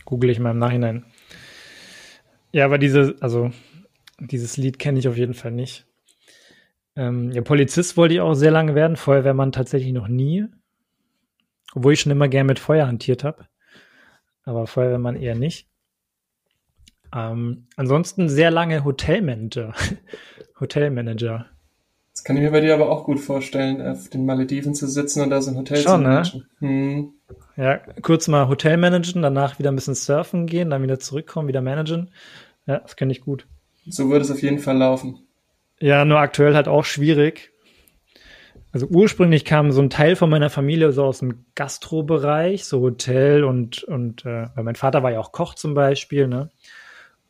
Google ich mal im Nachhinein. Ja, aber diese, also dieses Lied kenne ich auf jeden Fall nicht. Ähm, ja, Polizist wollte ich auch sehr lange werden, Feuerwehrmann tatsächlich noch nie. Obwohl ich schon immer gern mit Feuer hantiert habe. Aber Feuerwehrmann eher nicht. Ähm, ansonsten sehr lange Hotelmanager. Hotelmanager. Das kann ich mir bei dir aber auch gut vorstellen, auf den Malediven zu sitzen und da so ein Hotel Schon, zu ne? managen. Hm. Ja, kurz mal Hotel managen, danach wieder ein bisschen surfen gehen, dann wieder zurückkommen, wieder managen. Ja, das kenne ich gut. So würde es auf jeden Fall laufen. Ja, nur aktuell halt auch schwierig. Also ursprünglich kam so ein Teil von meiner Familie so aus dem Gastrobereich, so Hotel und, und äh, weil mein Vater war ja auch Koch zum Beispiel, ne?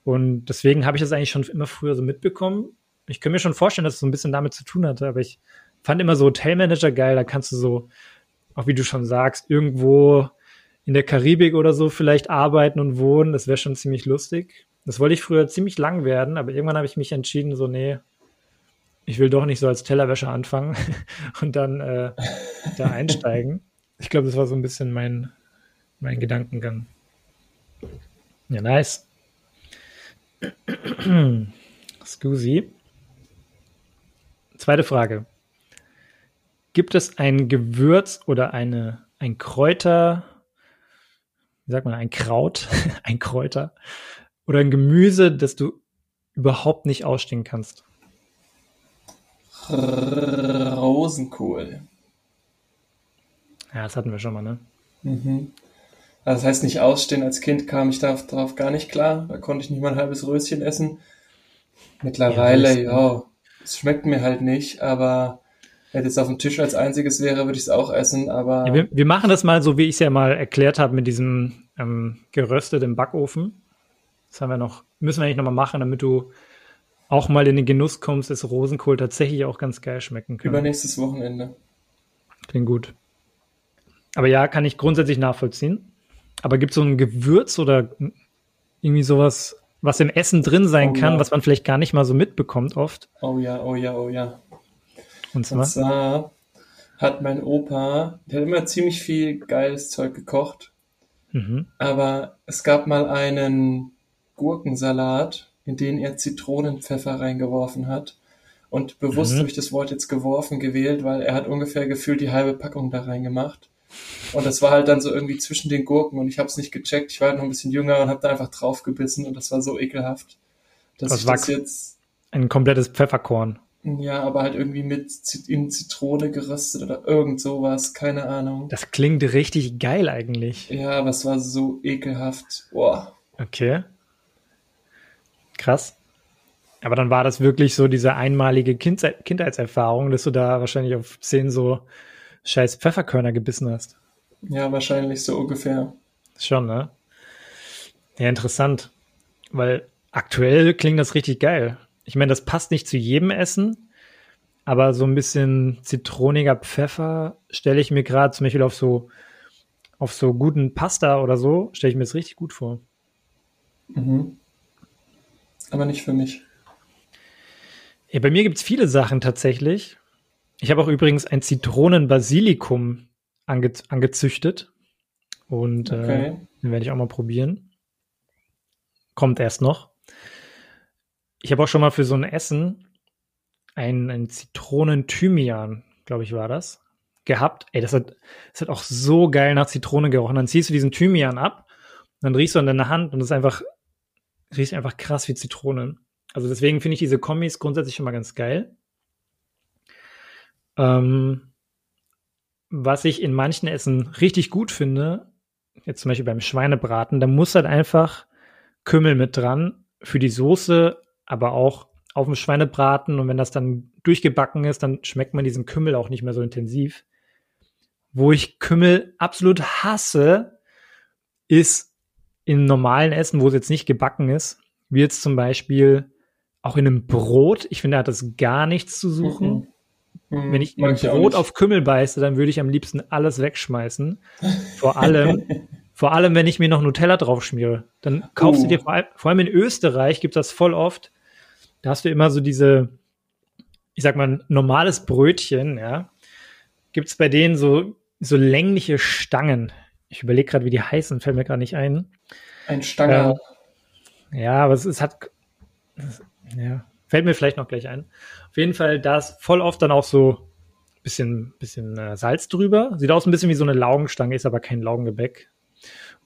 Und deswegen habe ich das eigentlich schon immer früher so mitbekommen. Ich kann mir schon vorstellen, dass es so ein bisschen damit zu tun hatte, aber ich fand immer so Hotelmanager geil, da kannst du so auch wie du schon sagst, irgendwo in der Karibik oder so vielleicht arbeiten und wohnen. Das wäre schon ziemlich lustig. Das wollte ich früher ziemlich lang werden, aber irgendwann habe ich mich entschieden, so, nee, ich will doch nicht so als Tellerwäscher anfangen und dann äh, da einsteigen. Ich glaube, das war so ein bisschen mein, mein Gedankengang. Ja, nice. Scusi. Zweite Frage. Gibt es ein Gewürz oder eine, ein Kräuter, wie sagt man, ein Kraut, ein Kräuter oder ein Gemüse, das du überhaupt nicht ausstehen kannst? Rosenkohl. Ja, das hatten wir schon mal, ne? Mhm. Also das heißt nicht ausstehen. Als Kind kam ich darauf, gar nicht klar. Da konnte ich nicht mal ein halbes Röschen essen. Mittlerweile, ja, ja es schmeckt mir halt nicht, aber wenn es auf dem Tisch als einziges wäre, würde ich es auch essen, aber. Ja, wir, wir, machen das mal so, wie ich es ja mal erklärt habe, mit diesem ähm, geröstet im Backofen. Das haben wir noch, müssen wir eigentlich nochmal machen, damit du auch mal in den Genuss kommst, dass Rosenkohl tatsächlich auch ganz geil schmecken kann. Übernächstes Wochenende. Klingt gut. Aber ja, kann ich grundsätzlich nachvollziehen. Aber gibt es so ein Gewürz oder irgendwie sowas, was im Essen drin sein oh, kann, ja. was man vielleicht gar nicht mal so mitbekommt oft? Oh ja, oh ja, oh ja. Und zwar? Und zwar hat mein Opa, der hat immer ziemlich viel geiles Zeug gekocht. Mhm. Aber es gab mal einen Gurkensalat, in den er Zitronenpfeffer reingeworfen hat. Und bewusst mhm. habe ich das Wort jetzt geworfen gewählt, weil er hat ungefähr gefühlt die halbe Packung da reingemacht. Und das war halt dann so irgendwie zwischen den Gurken und ich habe es nicht gecheckt. Ich war halt noch ein bisschen jünger und habe da einfach drauf gebissen und das war so ekelhaft, dass das ich das jetzt ein komplettes Pfefferkorn. Ja, aber halt irgendwie mit in Zitrone geröstet oder irgend sowas, keine Ahnung. Das klingt richtig geil eigentlich. Ja, aber es war so ekelhaft. Boah. Okay. Krass. Aber dann war das wirklich so diese einmalige Kindheit Kindheitserfahrung, dass du da wahrscheinlich auf zehn so scheiß Pfefferkörner gebissen hast. Ja, wahrscheinlich so ungefähr. Schon, ne? Ja, interessant. Weil aktuell klingt das richtig geil. Ich meine, das passt nicht zu jedem Essen, aber so ein bisschen zitroniger Pfeffer stelle ich mir gerade zum Beispiel auf so, auf so guten Pasta oder so, stelle ich mir das richtig gut vor. Mhm. Aber nicht für mich. Ja, bei mir gibt es viele Sachen tatsächlich. Ich habe auch übrigens ein Zitronen-Basilikum ange angezüchtet. Und äh, okay. äh, den werde ich auch mal probieren. Kommt erst noch. Ich habe auch schon mal für so ein Essen ein, ein Zitronen-Thymian, glaube ich, war das, gehabt. Ey, das hat, das hat auch so geil nach Zitrone gerochen. Dann ziehst du diesen Thymian ab, dann riechst du an deiner Hand und es ist einfach, riecht einfach krass wie Zitronen. Also deswegen finde ich diese Kombis grundsätzlich schon mal ganz geil. Ähm, was ich in manchen Essen richtig gut finde, jetzt zum Beispiel beim Schweinebraten, da muss halt einfach Kümmel mit dran für die Soße, aber auch auf dem Schweinebraten. Und wenn das dann durchgebacken ist, dann schmeckt man diesen Kümmel auch nicht mehr so intensiv. Wo ich Kümmel absolut hasse, ist in normalen Essen, wo es jetzt nicht gebacken ist, wie jetzt zum Beispiel auch in einem Brot. Ich finde, da hat das gar nichts zu suchen. Mhm. Mhm, Wenn ich Brot auf Kümmel beiße, dann würde ich am liebsten alles wegschmeißen. Vor allem, vor allem, wenn ich mir noch Nutella drauf schmiere. Dann kaufst uh. du dir vor allem, vor allem in Österreich gibt das voll oft. Da hast du immer so diese, ich sag mal, normales Brötchen, ja. Gibt es bei denen so, so längliche Stangen. Ich überlege gerade, wie die heißen, fällt mir gerade nicht ein. Ein Stange. Äh, ja, aber es, es hat, ja, Fällt mir vielleicht noch gleich ein. Auf jeden Fall, da ist voll oft dann auch so bisschen, bisschen äh, Salz drüber. Sieht aus ein bisschen wie so eine Laugenstange, ist aber kein Laugengebäck.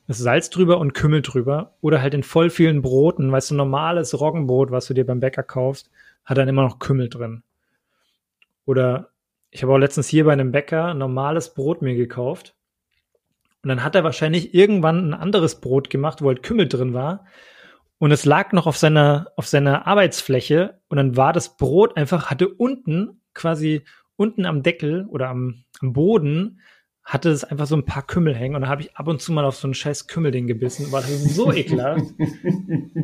Das Salz drüber und Kümmel drüber. Oder halt in voll vielen Broten, weißt du, normales Roggenbrot, was du dir beim Bäcker kaufst, hat dann immer noch Kümmel drin. Oder ich habe auch letztens hier bei einem Bäcker normales Brot mir gekauft. Und dann hat er wahrscheinlich irgendwann ein anderes Brot gemacht, wo halt Kümmel drin war und es lag noch auf seiner, auf seiner Arbeitsfläche und dann war das Brot einfach, hatte unten, quasi unten am Deckel oder am, am Boden, hatte es einfach so ein paar Kümmel hängen und da habe ich ab und zu mal auf so ein scheiß Kümmelding gebissen, war das so ekelhaft.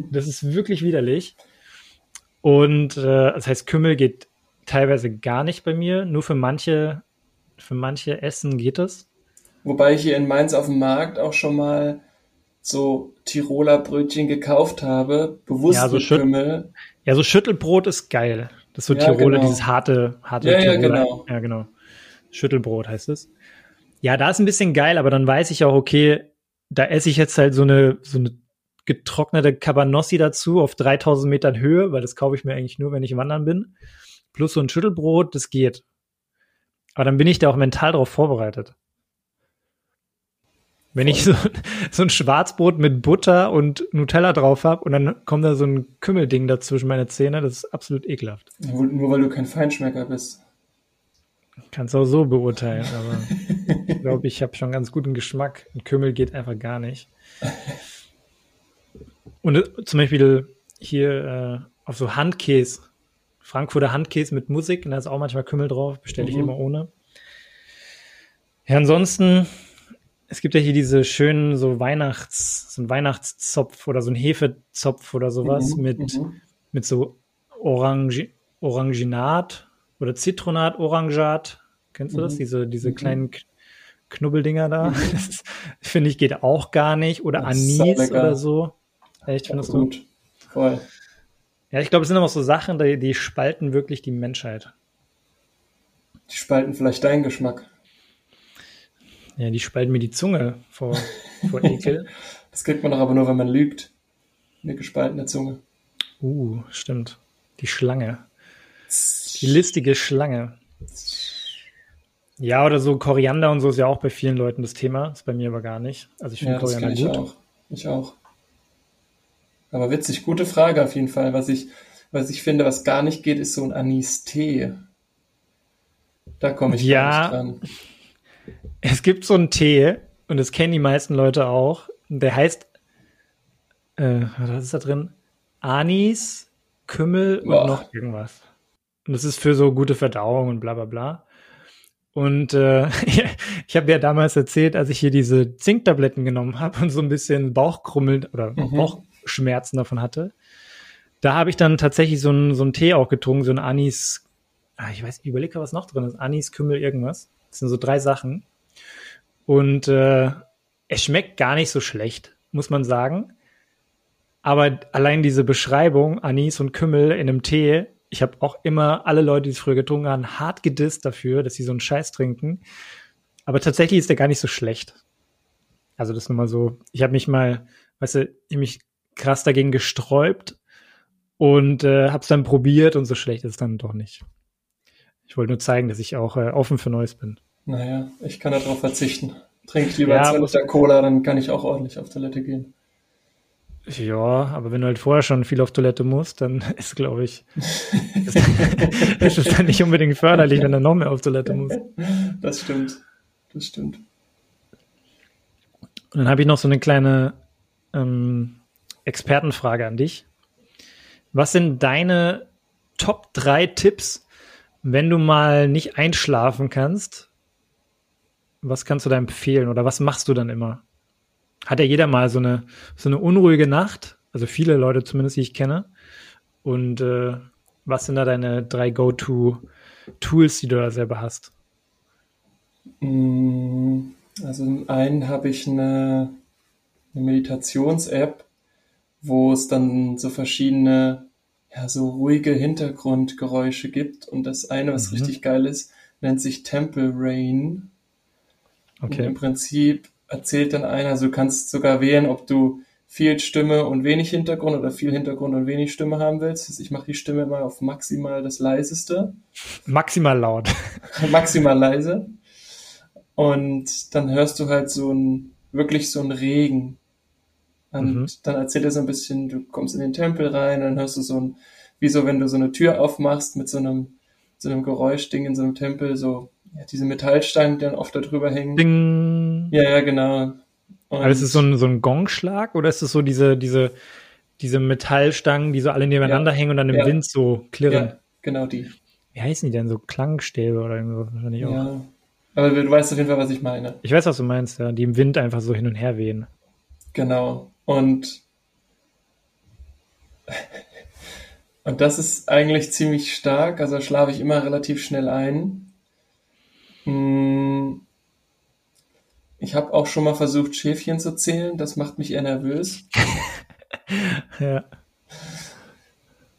das ist wirklich widerlich. Und äh, das heißt, Kümmel geht teilweise gar nicht bei mir, nur für manche, für manche Essen geht es. Wobei ich hier in Mainz auf dem Markt auch schon mal so Tiroler Brötchen gekauft habe, bewusst Ja, so Kümmel. Ja, so Schüttelbrot ist geil. Das ist so Ja, Tiroler, genau. dieses harte, harte Ja, ja, Tiroler. genau. Ja, genau. Schüttelbrot heißt es. Ja, da ist ein bisschen geil, aber dann weiß ich auch, okay, da esse ich jetzt halt so eine, so eine getrocknete Cabanossi dazu auf 3000 Metern Höhe, weil das kaufe ich mir eigentlich nur, wenn ich wandern bin. Plus so ein Schüttelbrot, das geht. Aber dann bin ich da auch mental drauf vorbereitet. Wenn ich so, so ein Schwarzbrot mit Butter und Nutella drauf habe und dann kommt da so ein Kümmelding dazwischen meine Zähne, das ist absolut ekelhaft. Nur nur weil du kein Feinschmecker bist. Kannst auch so beurteilen, aber ich glaube, ich habe schon ganz guten Geschmack. Und Kümmel geht einfach gar nicht. Und äh, zum Beispiel hier äh, auf so Handkäse, Frankfurter Handkäse mit Musik, und da ist auch manchmal Kümmel drauf, bestelle ich Mhm. immer ohne. Ja, ansonsten, es gibt ja hier diese schönen so Weihnachts, so ein Weihnachtszopf oder so ein Hefezopf oder sowas Mhm, mit, mhm. mit so Orange, Oranginat oder Zitronat, Orangat. Kennst du das? Mhm. Diese, diese Mhm. kleinen Knubbeldinger da. Das ist- finde ich, geht auch gar nicht. Oder Das Anis oder so. Echt, findest du? Gut. Voll. Ja, ich glaube, es sind aber so Sachen, die, die spalten wirklich die Menschheit. Die spalten vielleicht deinen Geschmack. Ja, die spalten mir die Zunge vor, vor Ekel. Das kriegt man doch aber nur, wenn man lügt. Eine gespaltene Zunge. Uh, stimmt. Die Schlange. Die listige Schlange. Ja, oder so Koriander und so ist ja auch bei vielen Leuten das Thema. Ist bei mir aber gar nicht. Also ich finde Ja, Koriander ich gut. auch. Ich auch. Aber witzig, gute Frage auf jeden Fall. Was ich, was ich finde, was gar nicht geht, ist so ein Anis-Tee. Da komme ich Ja. gar nicht dran. Es gibt so einen Tee, und das kennen die meisten Leute auch. Der heißt, äh, was ist da drin? Anis, Kümmel und Boah. noch irgendwas. Und das ist für so gute Verdauung und bla bla bla. Und äh, ich habe ja damals erzählt, als ich hier diese Zinktabletten genommen habe und so ein bisschen Bauchkrummeln oder Mhm. Bauchschmerzen davon hatte, da habe ich dann tatsächlich so einen so einen Tee auch getrunken, so ein Anis, ah, ich weiß, ich überlege was noch drin ist, Anis, Kümmel, irgendwas. Das sind so drei Sachen. Und äh, es schmeckt gar nicht so schlecht, muss man sagen. Aber allein diese Beschreibung, Anis und Kümmel in einem Tee, ich habe auch immer alle Leute, die es früher getrunken haben, hart gedisst dafür, dass sie so einen Scheiß trinken. Aber tatsächlich ist der gar nicht so schlecht. Also das nur mal so. Ich habe mich mal, weißt du, ich mich krass dagegen gesträubt und äh, habe es dann probiert und so schlecht ist es dann doch nicht. Ich wollte nur zeigen, dass ich auch äh, offen für Neues bin. Naja, ich kann darauf verzichten. Trink lieber Ja, zwei Liter Cola, dann kann ich auch ordentlich auf Toilette gehen. Ja, aber wenn du halt vorher schon viel auf Toilette musst, dann ist, glaube ich, ist, ist es dann nicht unbedingt förderlich, wenn du noch mehr auf Toilette musst. Das stimmt. Das stimmt. Und dann habe ich noch so eine kleine ähm, Expertenfrage an dich. Was sind deine Top 3 Tipps, wenn du mal nicht einschlafen kannst? Was kannst du da empfehlen oder was machst du dann immer? Hat ja jeder mal so eine, so eine unruhige Nacht, also viele Leute zumindest, die ich kenne. Und äh, was sind da deine drei Go-To-Tools, die du da selber hast? Mm, Also zum einen habe ich eine, eine Meditations-App, wo es dann so verschiedene, ja, so ruhige Hintergrundgeräusche gibt. Und das eine, was Mhm. richtig geil ist, nennt sich Temple Rain. Und Okay. im Prinzip erzählt dann einer, also du kannst sogar wählen, ob du viel Stimme und wenig Hintergrund oder viel Hintergrund und wenig Stimme haben willst. Also ich mache die Stimme mal auf maximal das leiseste, Maximal laut. maximal leise. Und dann hörst du halt so ein, wirklich so ein Regen. Und Mhm. dann erzählt er so ein bisschen, du kommst in den Tempel rein, dann hörst du so ein, wie so, wenn du so eine Tür aufmachst mit so einem, so einem Geräuschding in so einem Tempel, so, ja, diese Metallstangen, die dann oft da drüber hängen. Ding. Ja, ja, genau. Und Aber ist es so ein, so ein Gongschlag oder ist es so diese, diese, diese Metallstangen, die so alle nebeneinander hängen und dann im Ja. Wind so klirren? ja, genau die. Wie heißen die denn? So Klangstäbe oder irgendwas wahrscheinlich auch. Ja. Aber du weißt auf jeden Fall, was ich meine. Ich weiß, was du meinst, ja. Die im Wind einfach so hin und her wehen. Genau. Und, und das ist eigentlich ziemlich stark. Also schlafe ich immer relativ schnell ein. Hm, Ich habe auch schon mal versucht, Schäfchen zu zählen. Das macht mich eher nervös. ja.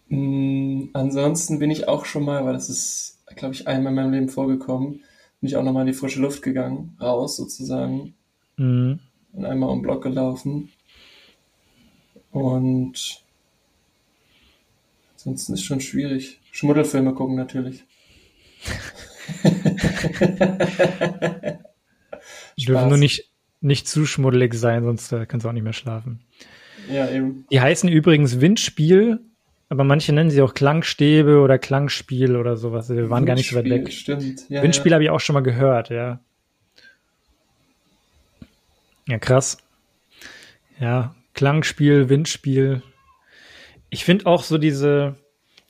Mm, ansonsten bin ich auch schon mal, weil das ist, glaube ich, einmal in meinem Leben vorgekommen, bin ich auch nochmal in die frische Luft gegangen, raus sozusagen. Mhm. Und einmal um den Block gelaufen. Und ansonsten ist schon schwierig. Schmuddelfilme gucken natürlich. Dürfen nur nicht, nicht zu schmuddelig sein, sonst äh, kannst du auch nicht mehr schlafen. Ja, eben. Die heißen übrigens Windspiel, aber manche nennen sie auch Klangstäbe oder Klangspiel oder sowas. Wir waren gar nicht so weit weg. Stimmt. Ja, Windspiel ja. habe ich auch schon mal gehört, ja. Ja, krass. Ja, Klangspiel, Windspiel. Ich finde auch so diese,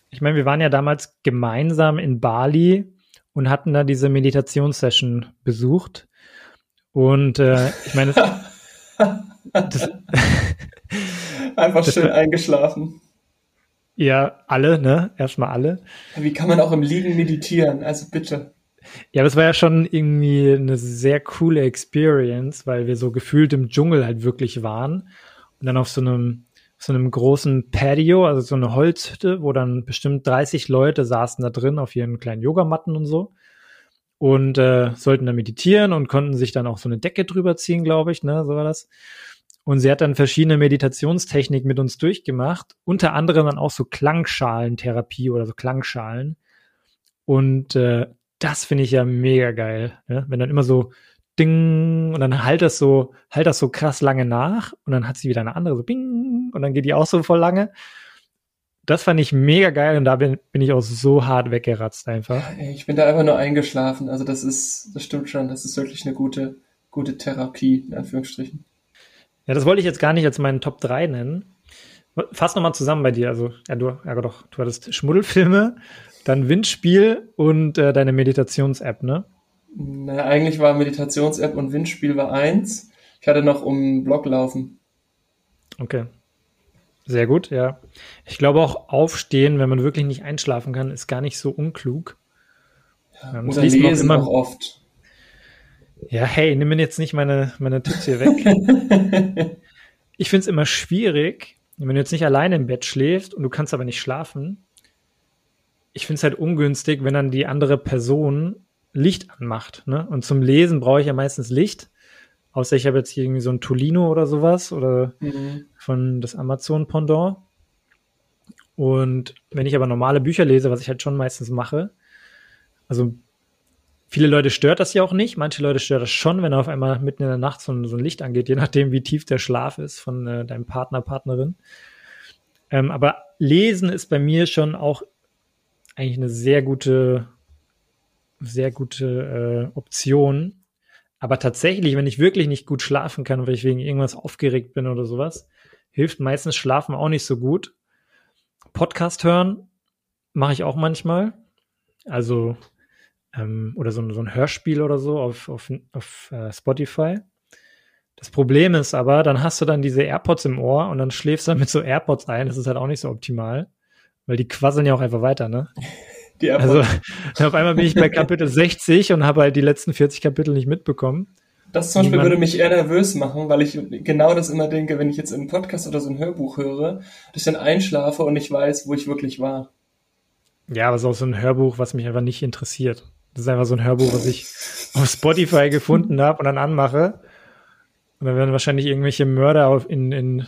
ich meine, wir waren ja damals gemeinsam in Bali und hatten da diese Meditationssession besucht. Und äh, ich meine, Einfach das schön eingeschlafen. ja, alle, ne? Erstmal alle. Wie kann man auch im Liegen meditieren? Also bitte. Ja, das war ja schon irgendwie eine sehr coole Experience, weil wir so gefühlt im Dschungel halt wirklich waren und dann auf so einem so einem großen Patio, also so eine Holzhütte, wo dann bestimmt 30 Leute saßen da drin auf ihren kleinen Yogamatten und so und äh, sollten dann meditieren und konnten sich dann auch so eine Decke drüber ziehen, glaube ich, ne, so war das. Und sie hat dann verschiedene Meditationstechniken mit uns durchgemacht, unter anderem dann auch so Klangschalentherapie oder so Klangschalen. Und äh, das finde ich ja mega geil, ne? wenn dann immer so Ding und dann halt das so, halt das so krass lange nach und dann hat sie wieder eine andere so Bing und dann geht die auch so voll lange. Das fand ich mega geil und da bin, bin ich auch so hart weggeratzt einfach. Ich bin da einfach nur eingeschlafen. Also das ist, das stimmt schon. Das ist wirklich eine gute, gute Therapie, in Anführungsstrichen. Ja, das wollte ich jetzt gar nicht als meinen Top 3 nennen. Fass nochmal zusammen bei dir. Also, ja, du, ja doch, du hattest Schmuddelfilme, dann Windspiel und äh, deine Meditations-App, ne? Naja, eigentlich war Meditations-App und Windspiel war eins. Ich hatte noch um Block laufen. Okay. Sehr gut, ja. Ich glaube auch aufstehen, wenn man wirklich nicht einschlafen kann, ist gar nicht so unklug. Ja, Oder liest man auch lesen immer- auch oft. Ja, hey, nimm mir jetzt nicht meine, meine Tipps hier weg. ich finde es immer schwierig, wenn du jetzt nicht alleine im Bett schläfst und du kannst aber nicht schlafen. Ich finde es halt ungünstig, wenn dann die andere Person Licht anmacht. Ne? Und zum Lesen brauche ich ja meistens Licht. Außer ich habe jetzt hier irgendwie so ein Tolino oder sowas oder Mhm. von das Amazon-Pendant. Und wenn ich aber normale Bücher lese, was ich halt schon meistens mache, also viele Leute stört das ja auch nicht. Manche Leute stört das schon, wenn auf einmal mitten in der Nacht so ein, so ein Licht angeht, je nachdem, wie tief der Schlaf ist von äh, deinem Partner, Partnerin. Ähm, aber Lesen ist bei mir schon auch eigentlich eine sehr gute, sehr gute äh, Option. Aber tatsächlich, wenn ich wirklich nicht gut schlafen kann, weil ich wegen irgendwas aufgeregt bin oder sowas, hilft meistens Schlafen auch nicht so gut. Podcast hören mache ich auch manchmal. Also, ähm, oder so, ein- so ein Hörspiel oder so auf, auf, auf äh, Spotify. Das Problem ist aber, dann hast du dann diese AirPods im Ohr und dann schläfst du dann mit so AirPods ein. Das ist halt auch nicht so optimal, weil die quasseln ja auch einfach weiter, ne? Die Also auf einmal bin ich bei Kapitel 60 und habe halt die letzten 40 Kapitel nicht mitbekommen. Das zum Beispiel würde mich eher nervös machen, weil ich genau das immer denke, wenn ich jetzt einen Podcast oder so ein Hörbuch höre, dass ich dann einschlafe und nicht weiß, wo ich wirklich war. Ja, aber es ist auch so ein Hörbuch, was mich einfach nicht interessiert. Das ist einfach so ein Hörbuch, was ich auf Spotify gefunden habe und dann anmache. Und dann werden wahrscheinlich irgendwelche Mörder auf, in, in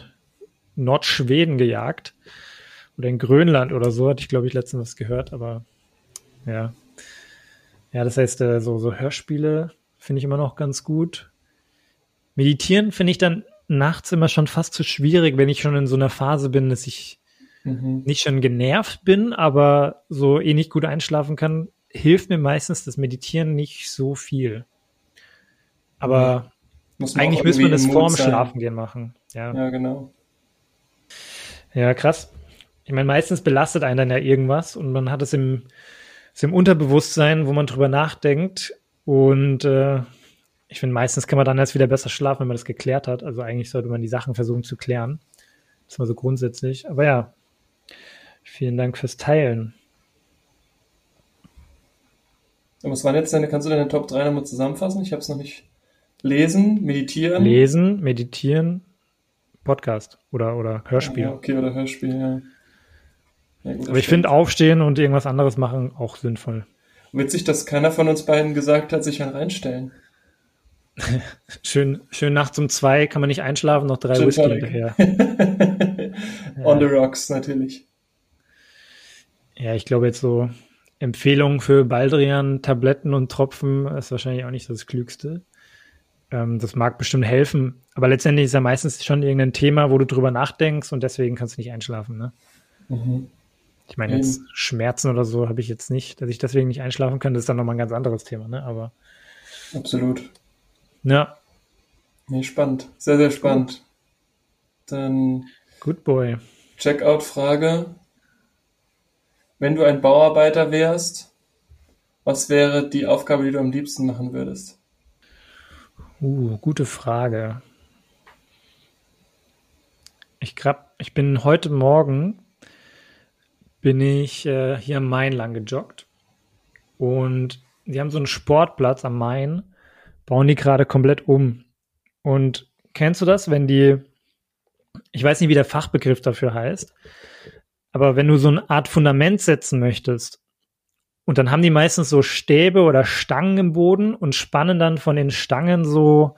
Nordschweden gejagt. Oder in Grönland oder so, hatte ich, glaube ich, letztens was gehört, aber ja. Ja, das heißt, äh, so, so Hörspiele finde ich immer noch ganz gut. Meditieren finde ich dann nachts immer schon fast zu schwierig, wenn ich schon in so einer Phase bin, dass ich Mhm. nicht schon genervt bin, aber so eh nicht gut einschlafen kann, hilft mir meistens das Meditieren nicht so viel. Aber man eigentlich müsste man das vorm sein. Schlafen gehen machen. Ja. Ja, genau. ja, krass. Ich meine, meistens belastet einen dann ja irgendwas und man hat es im, es im Unterbewusstsein, wo man drüber nachdenkt. Und äh, ich finde, meistens kann man dann erst wieder besser schlafen, wenn man das geklärt hat. Also eigentlich sollte man die Sachen versuchen zu klären. Das war so grundsätzlich. Aber ja, vielen Dank fürs Teilen. Und was waren jetzt deine, kannst du deine Top 3 nochmal zusammenfassen? Ich habe es noch nicht Lesen, meditieren. Lesen, meditieren, Podcast oder, oder Hörspiel. Ja, okay, oder Hörspiel, ja. Ja Aber ich finde Aufstehen und irgendwas anderes machen auch sinnvoll. Witzig, dass keiner von uns beiden gesagt hat, sich ein reinstellen. schön, schön nachts um zwei kann man nicht einschlafen, noch drei Whisky hinterher. On the rocks, natürlich. Ja, ich glaube jetzt so Empfehlungen für Baldrian, Tabletten und Tropfen ist wahrscheinlich auch nicht das Klügste. Ähm, das mag bestimmt helfen, aber letztendlich ist ja meistens schon irgendein Thema, wo du drüber nachdenkst und deswegen kannst du nicht einschlafen. Ne? Mhm. Ich meine, jetzt Schmerzen oder so habe ich jetzt nicht, dass ich deswegen nicht einschlafen kann. Das ist dann nochmal ein ganz anderes Thema, ne? Aber. Absolut. Ja. Nee, spannend. Sehr, sehr spannend. Dann. Good boy. Checkout-Frage. Wenn du ein Bauarbeiter wärst, was wäre die Aufgabe, die du am liebsten machen würdest? Uh, gute Frage. Ich, grab, ich bin heute Morgen bin ich äh, hier am Main lang gejoggt und die haben so einen Sportplatz am Main, bauen die gerade komplett um. Und kennst du das, wenn die, ich weiß nicht, wie der Fachbegriff dafür heißt, aber wenn du so eine Art Fundament setzen möchtest und dann haben die meistens so Stäbe oder Stangen im Boden und spannen dann von den Stangen so,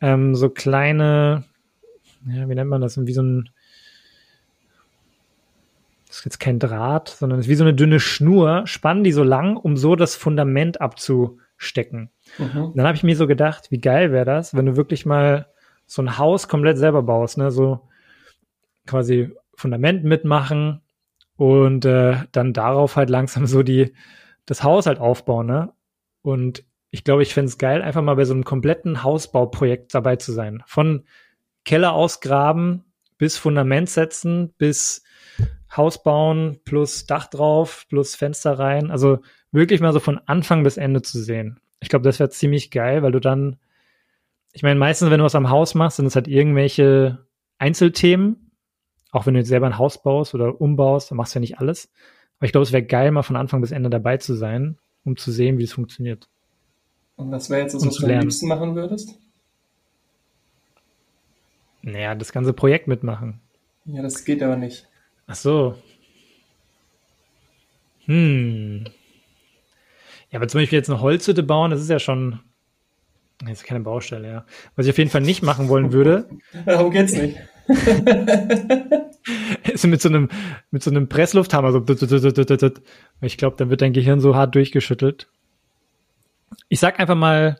ähm, so kleine, ja, wie nennt man das, wie so ein, ist jetzt kein Draht, sondern es ist wie so eine dünne Schnur, spannen die so lang, um so das Fundament abzustecken. Mhm. Dann habe ich mir so gedacht, wie geil wäre das, wenn du wirklich mal so ein Haus komplett selber baust, ne? So quasi Fundament mitmachen und äh, dann darauf halt langsam so die das Haus halt aufbauen, ne? Und ich glaube, ich fände es geil, einfach mal bei so einem kompletten Hausbauprojekt dabei zu sein. Von Keller ausgraben bis Fundament setzen, bis Haus bauen, plus Dach drauf, plus Fenster rein. Also wirklich mal so von Anfang bis Ende zu sehen. Ich glaube, das wäre ziemlich geil, weil du dann, ich meine, meistens, wenn du was am Haus machst, sind es halt irgendwelche Einzelthemen. Auch wenn du jetzt selber ein Haus baust oder umbaust, dann machst du ja nicht alles. Aber ich glaube, es wäre geil, mal von Anfang bis Ende dabei zu sein, um zu sehen, wie es funktioniert. Und was wäre jetzt das, was du am liebsten machen würdest? Naja, das ganze Projekt mitmachen. Ja, das geht aber nicht. Ach so. Hm. Ja, aber zum Beispiel jetzt eine Holzhütte bauen, das ist ja schon. Das ist keine Baustelle, ja. Was ich auf jeden Fall nicht machen wollen würde. Darum geht's nicht. ist mit so einem, mit so einem Presslufthammer so. Ich glaube, dann wird dein Gehirn so hart durchgeschüttelt. Ich sag einfach mal,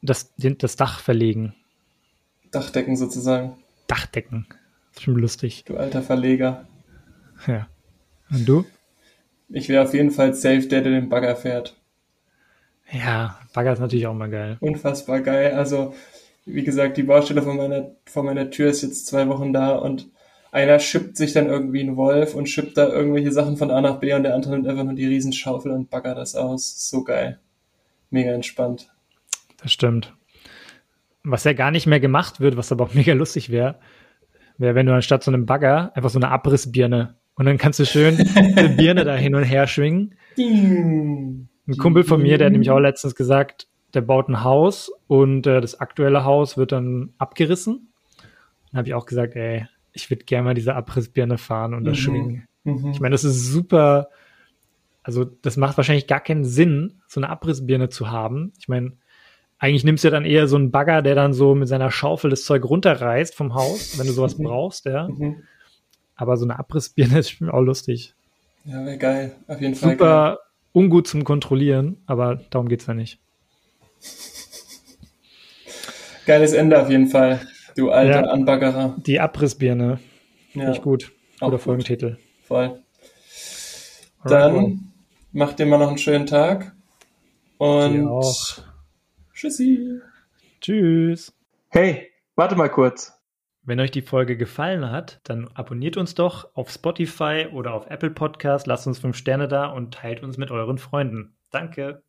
das, das Dach verlegen. Dachdecken sozusagen. Dachdecken. Schon lustig. Du alter Verleger. Ja. Und du? Ich wäre auf jeden Fall safe der, der den Bagger fährt. Ja, Bagger ist natürlich auch mal geil. Unfassbar geil. Also, wie gesagt, die Baustelle vor meiner, vor meiner Tür ist jetzt zwei Wochen da und einer schippt sich dann irgendwie einen Wolf und schippt da irgendwelche Sachen von A nach B und der andere nimmt einfach nur die Riesenschaufel und baggert das aus. So geil. Mega entspannt. Das stimmt. Was ja gar nicht mehr gemacht wird, was aber auch mega lustig wäre, wäre, wenn du anstatt so einem Bagger einfach so eine Abrissbirne und dann kannst du schön eine Birne da hin und her schwingen. Ein Kumpel von mir, der hat nämlich auch letztens gesagt, der baut ein Haus und äh, das aktuelle Haus wird dann abgerissen. Dann habe ich auch gesagt, ey, ich würde gerne mal diese Abrissbirne fahren und das mhm. schwingen. Mhm. Ich meine, das ist super. Also, das macht wahrscheinlich gar keinen Sinn, so eine Abrissbirne zu haben. Ich meine, eigentlich nimmst du ja dann eher so einen Bagger, der dann so mit seiner Schaufel das Zeug runterreißt vom Haus, wenn du sowas mhm. brauchst, ja. Mhm. Aber so eine Abrissbirne ist auch lustig. Ja, wäre geil. Auf jeden Fall. Super ungut zum Kontrollieren, aber darum geht's ja nicht. Geiles Ende auf jeden Fall, du alter ja, Anbaggerer. Die Abrissbirne. Ja. Finde ich gut. Guter Folgentitel. Voll. Dann mach dir mal noch einen schönen Tag. Und. Tschüssi. Tschüss. Hey, warte mal kurz. Wenn euch die Folge gefallen hat, dann abonniert uns doch auf Spotify oder auf Apple Podcast, lasst uns fünf Sterne da und teilt uns mit euren Freunden. Danke.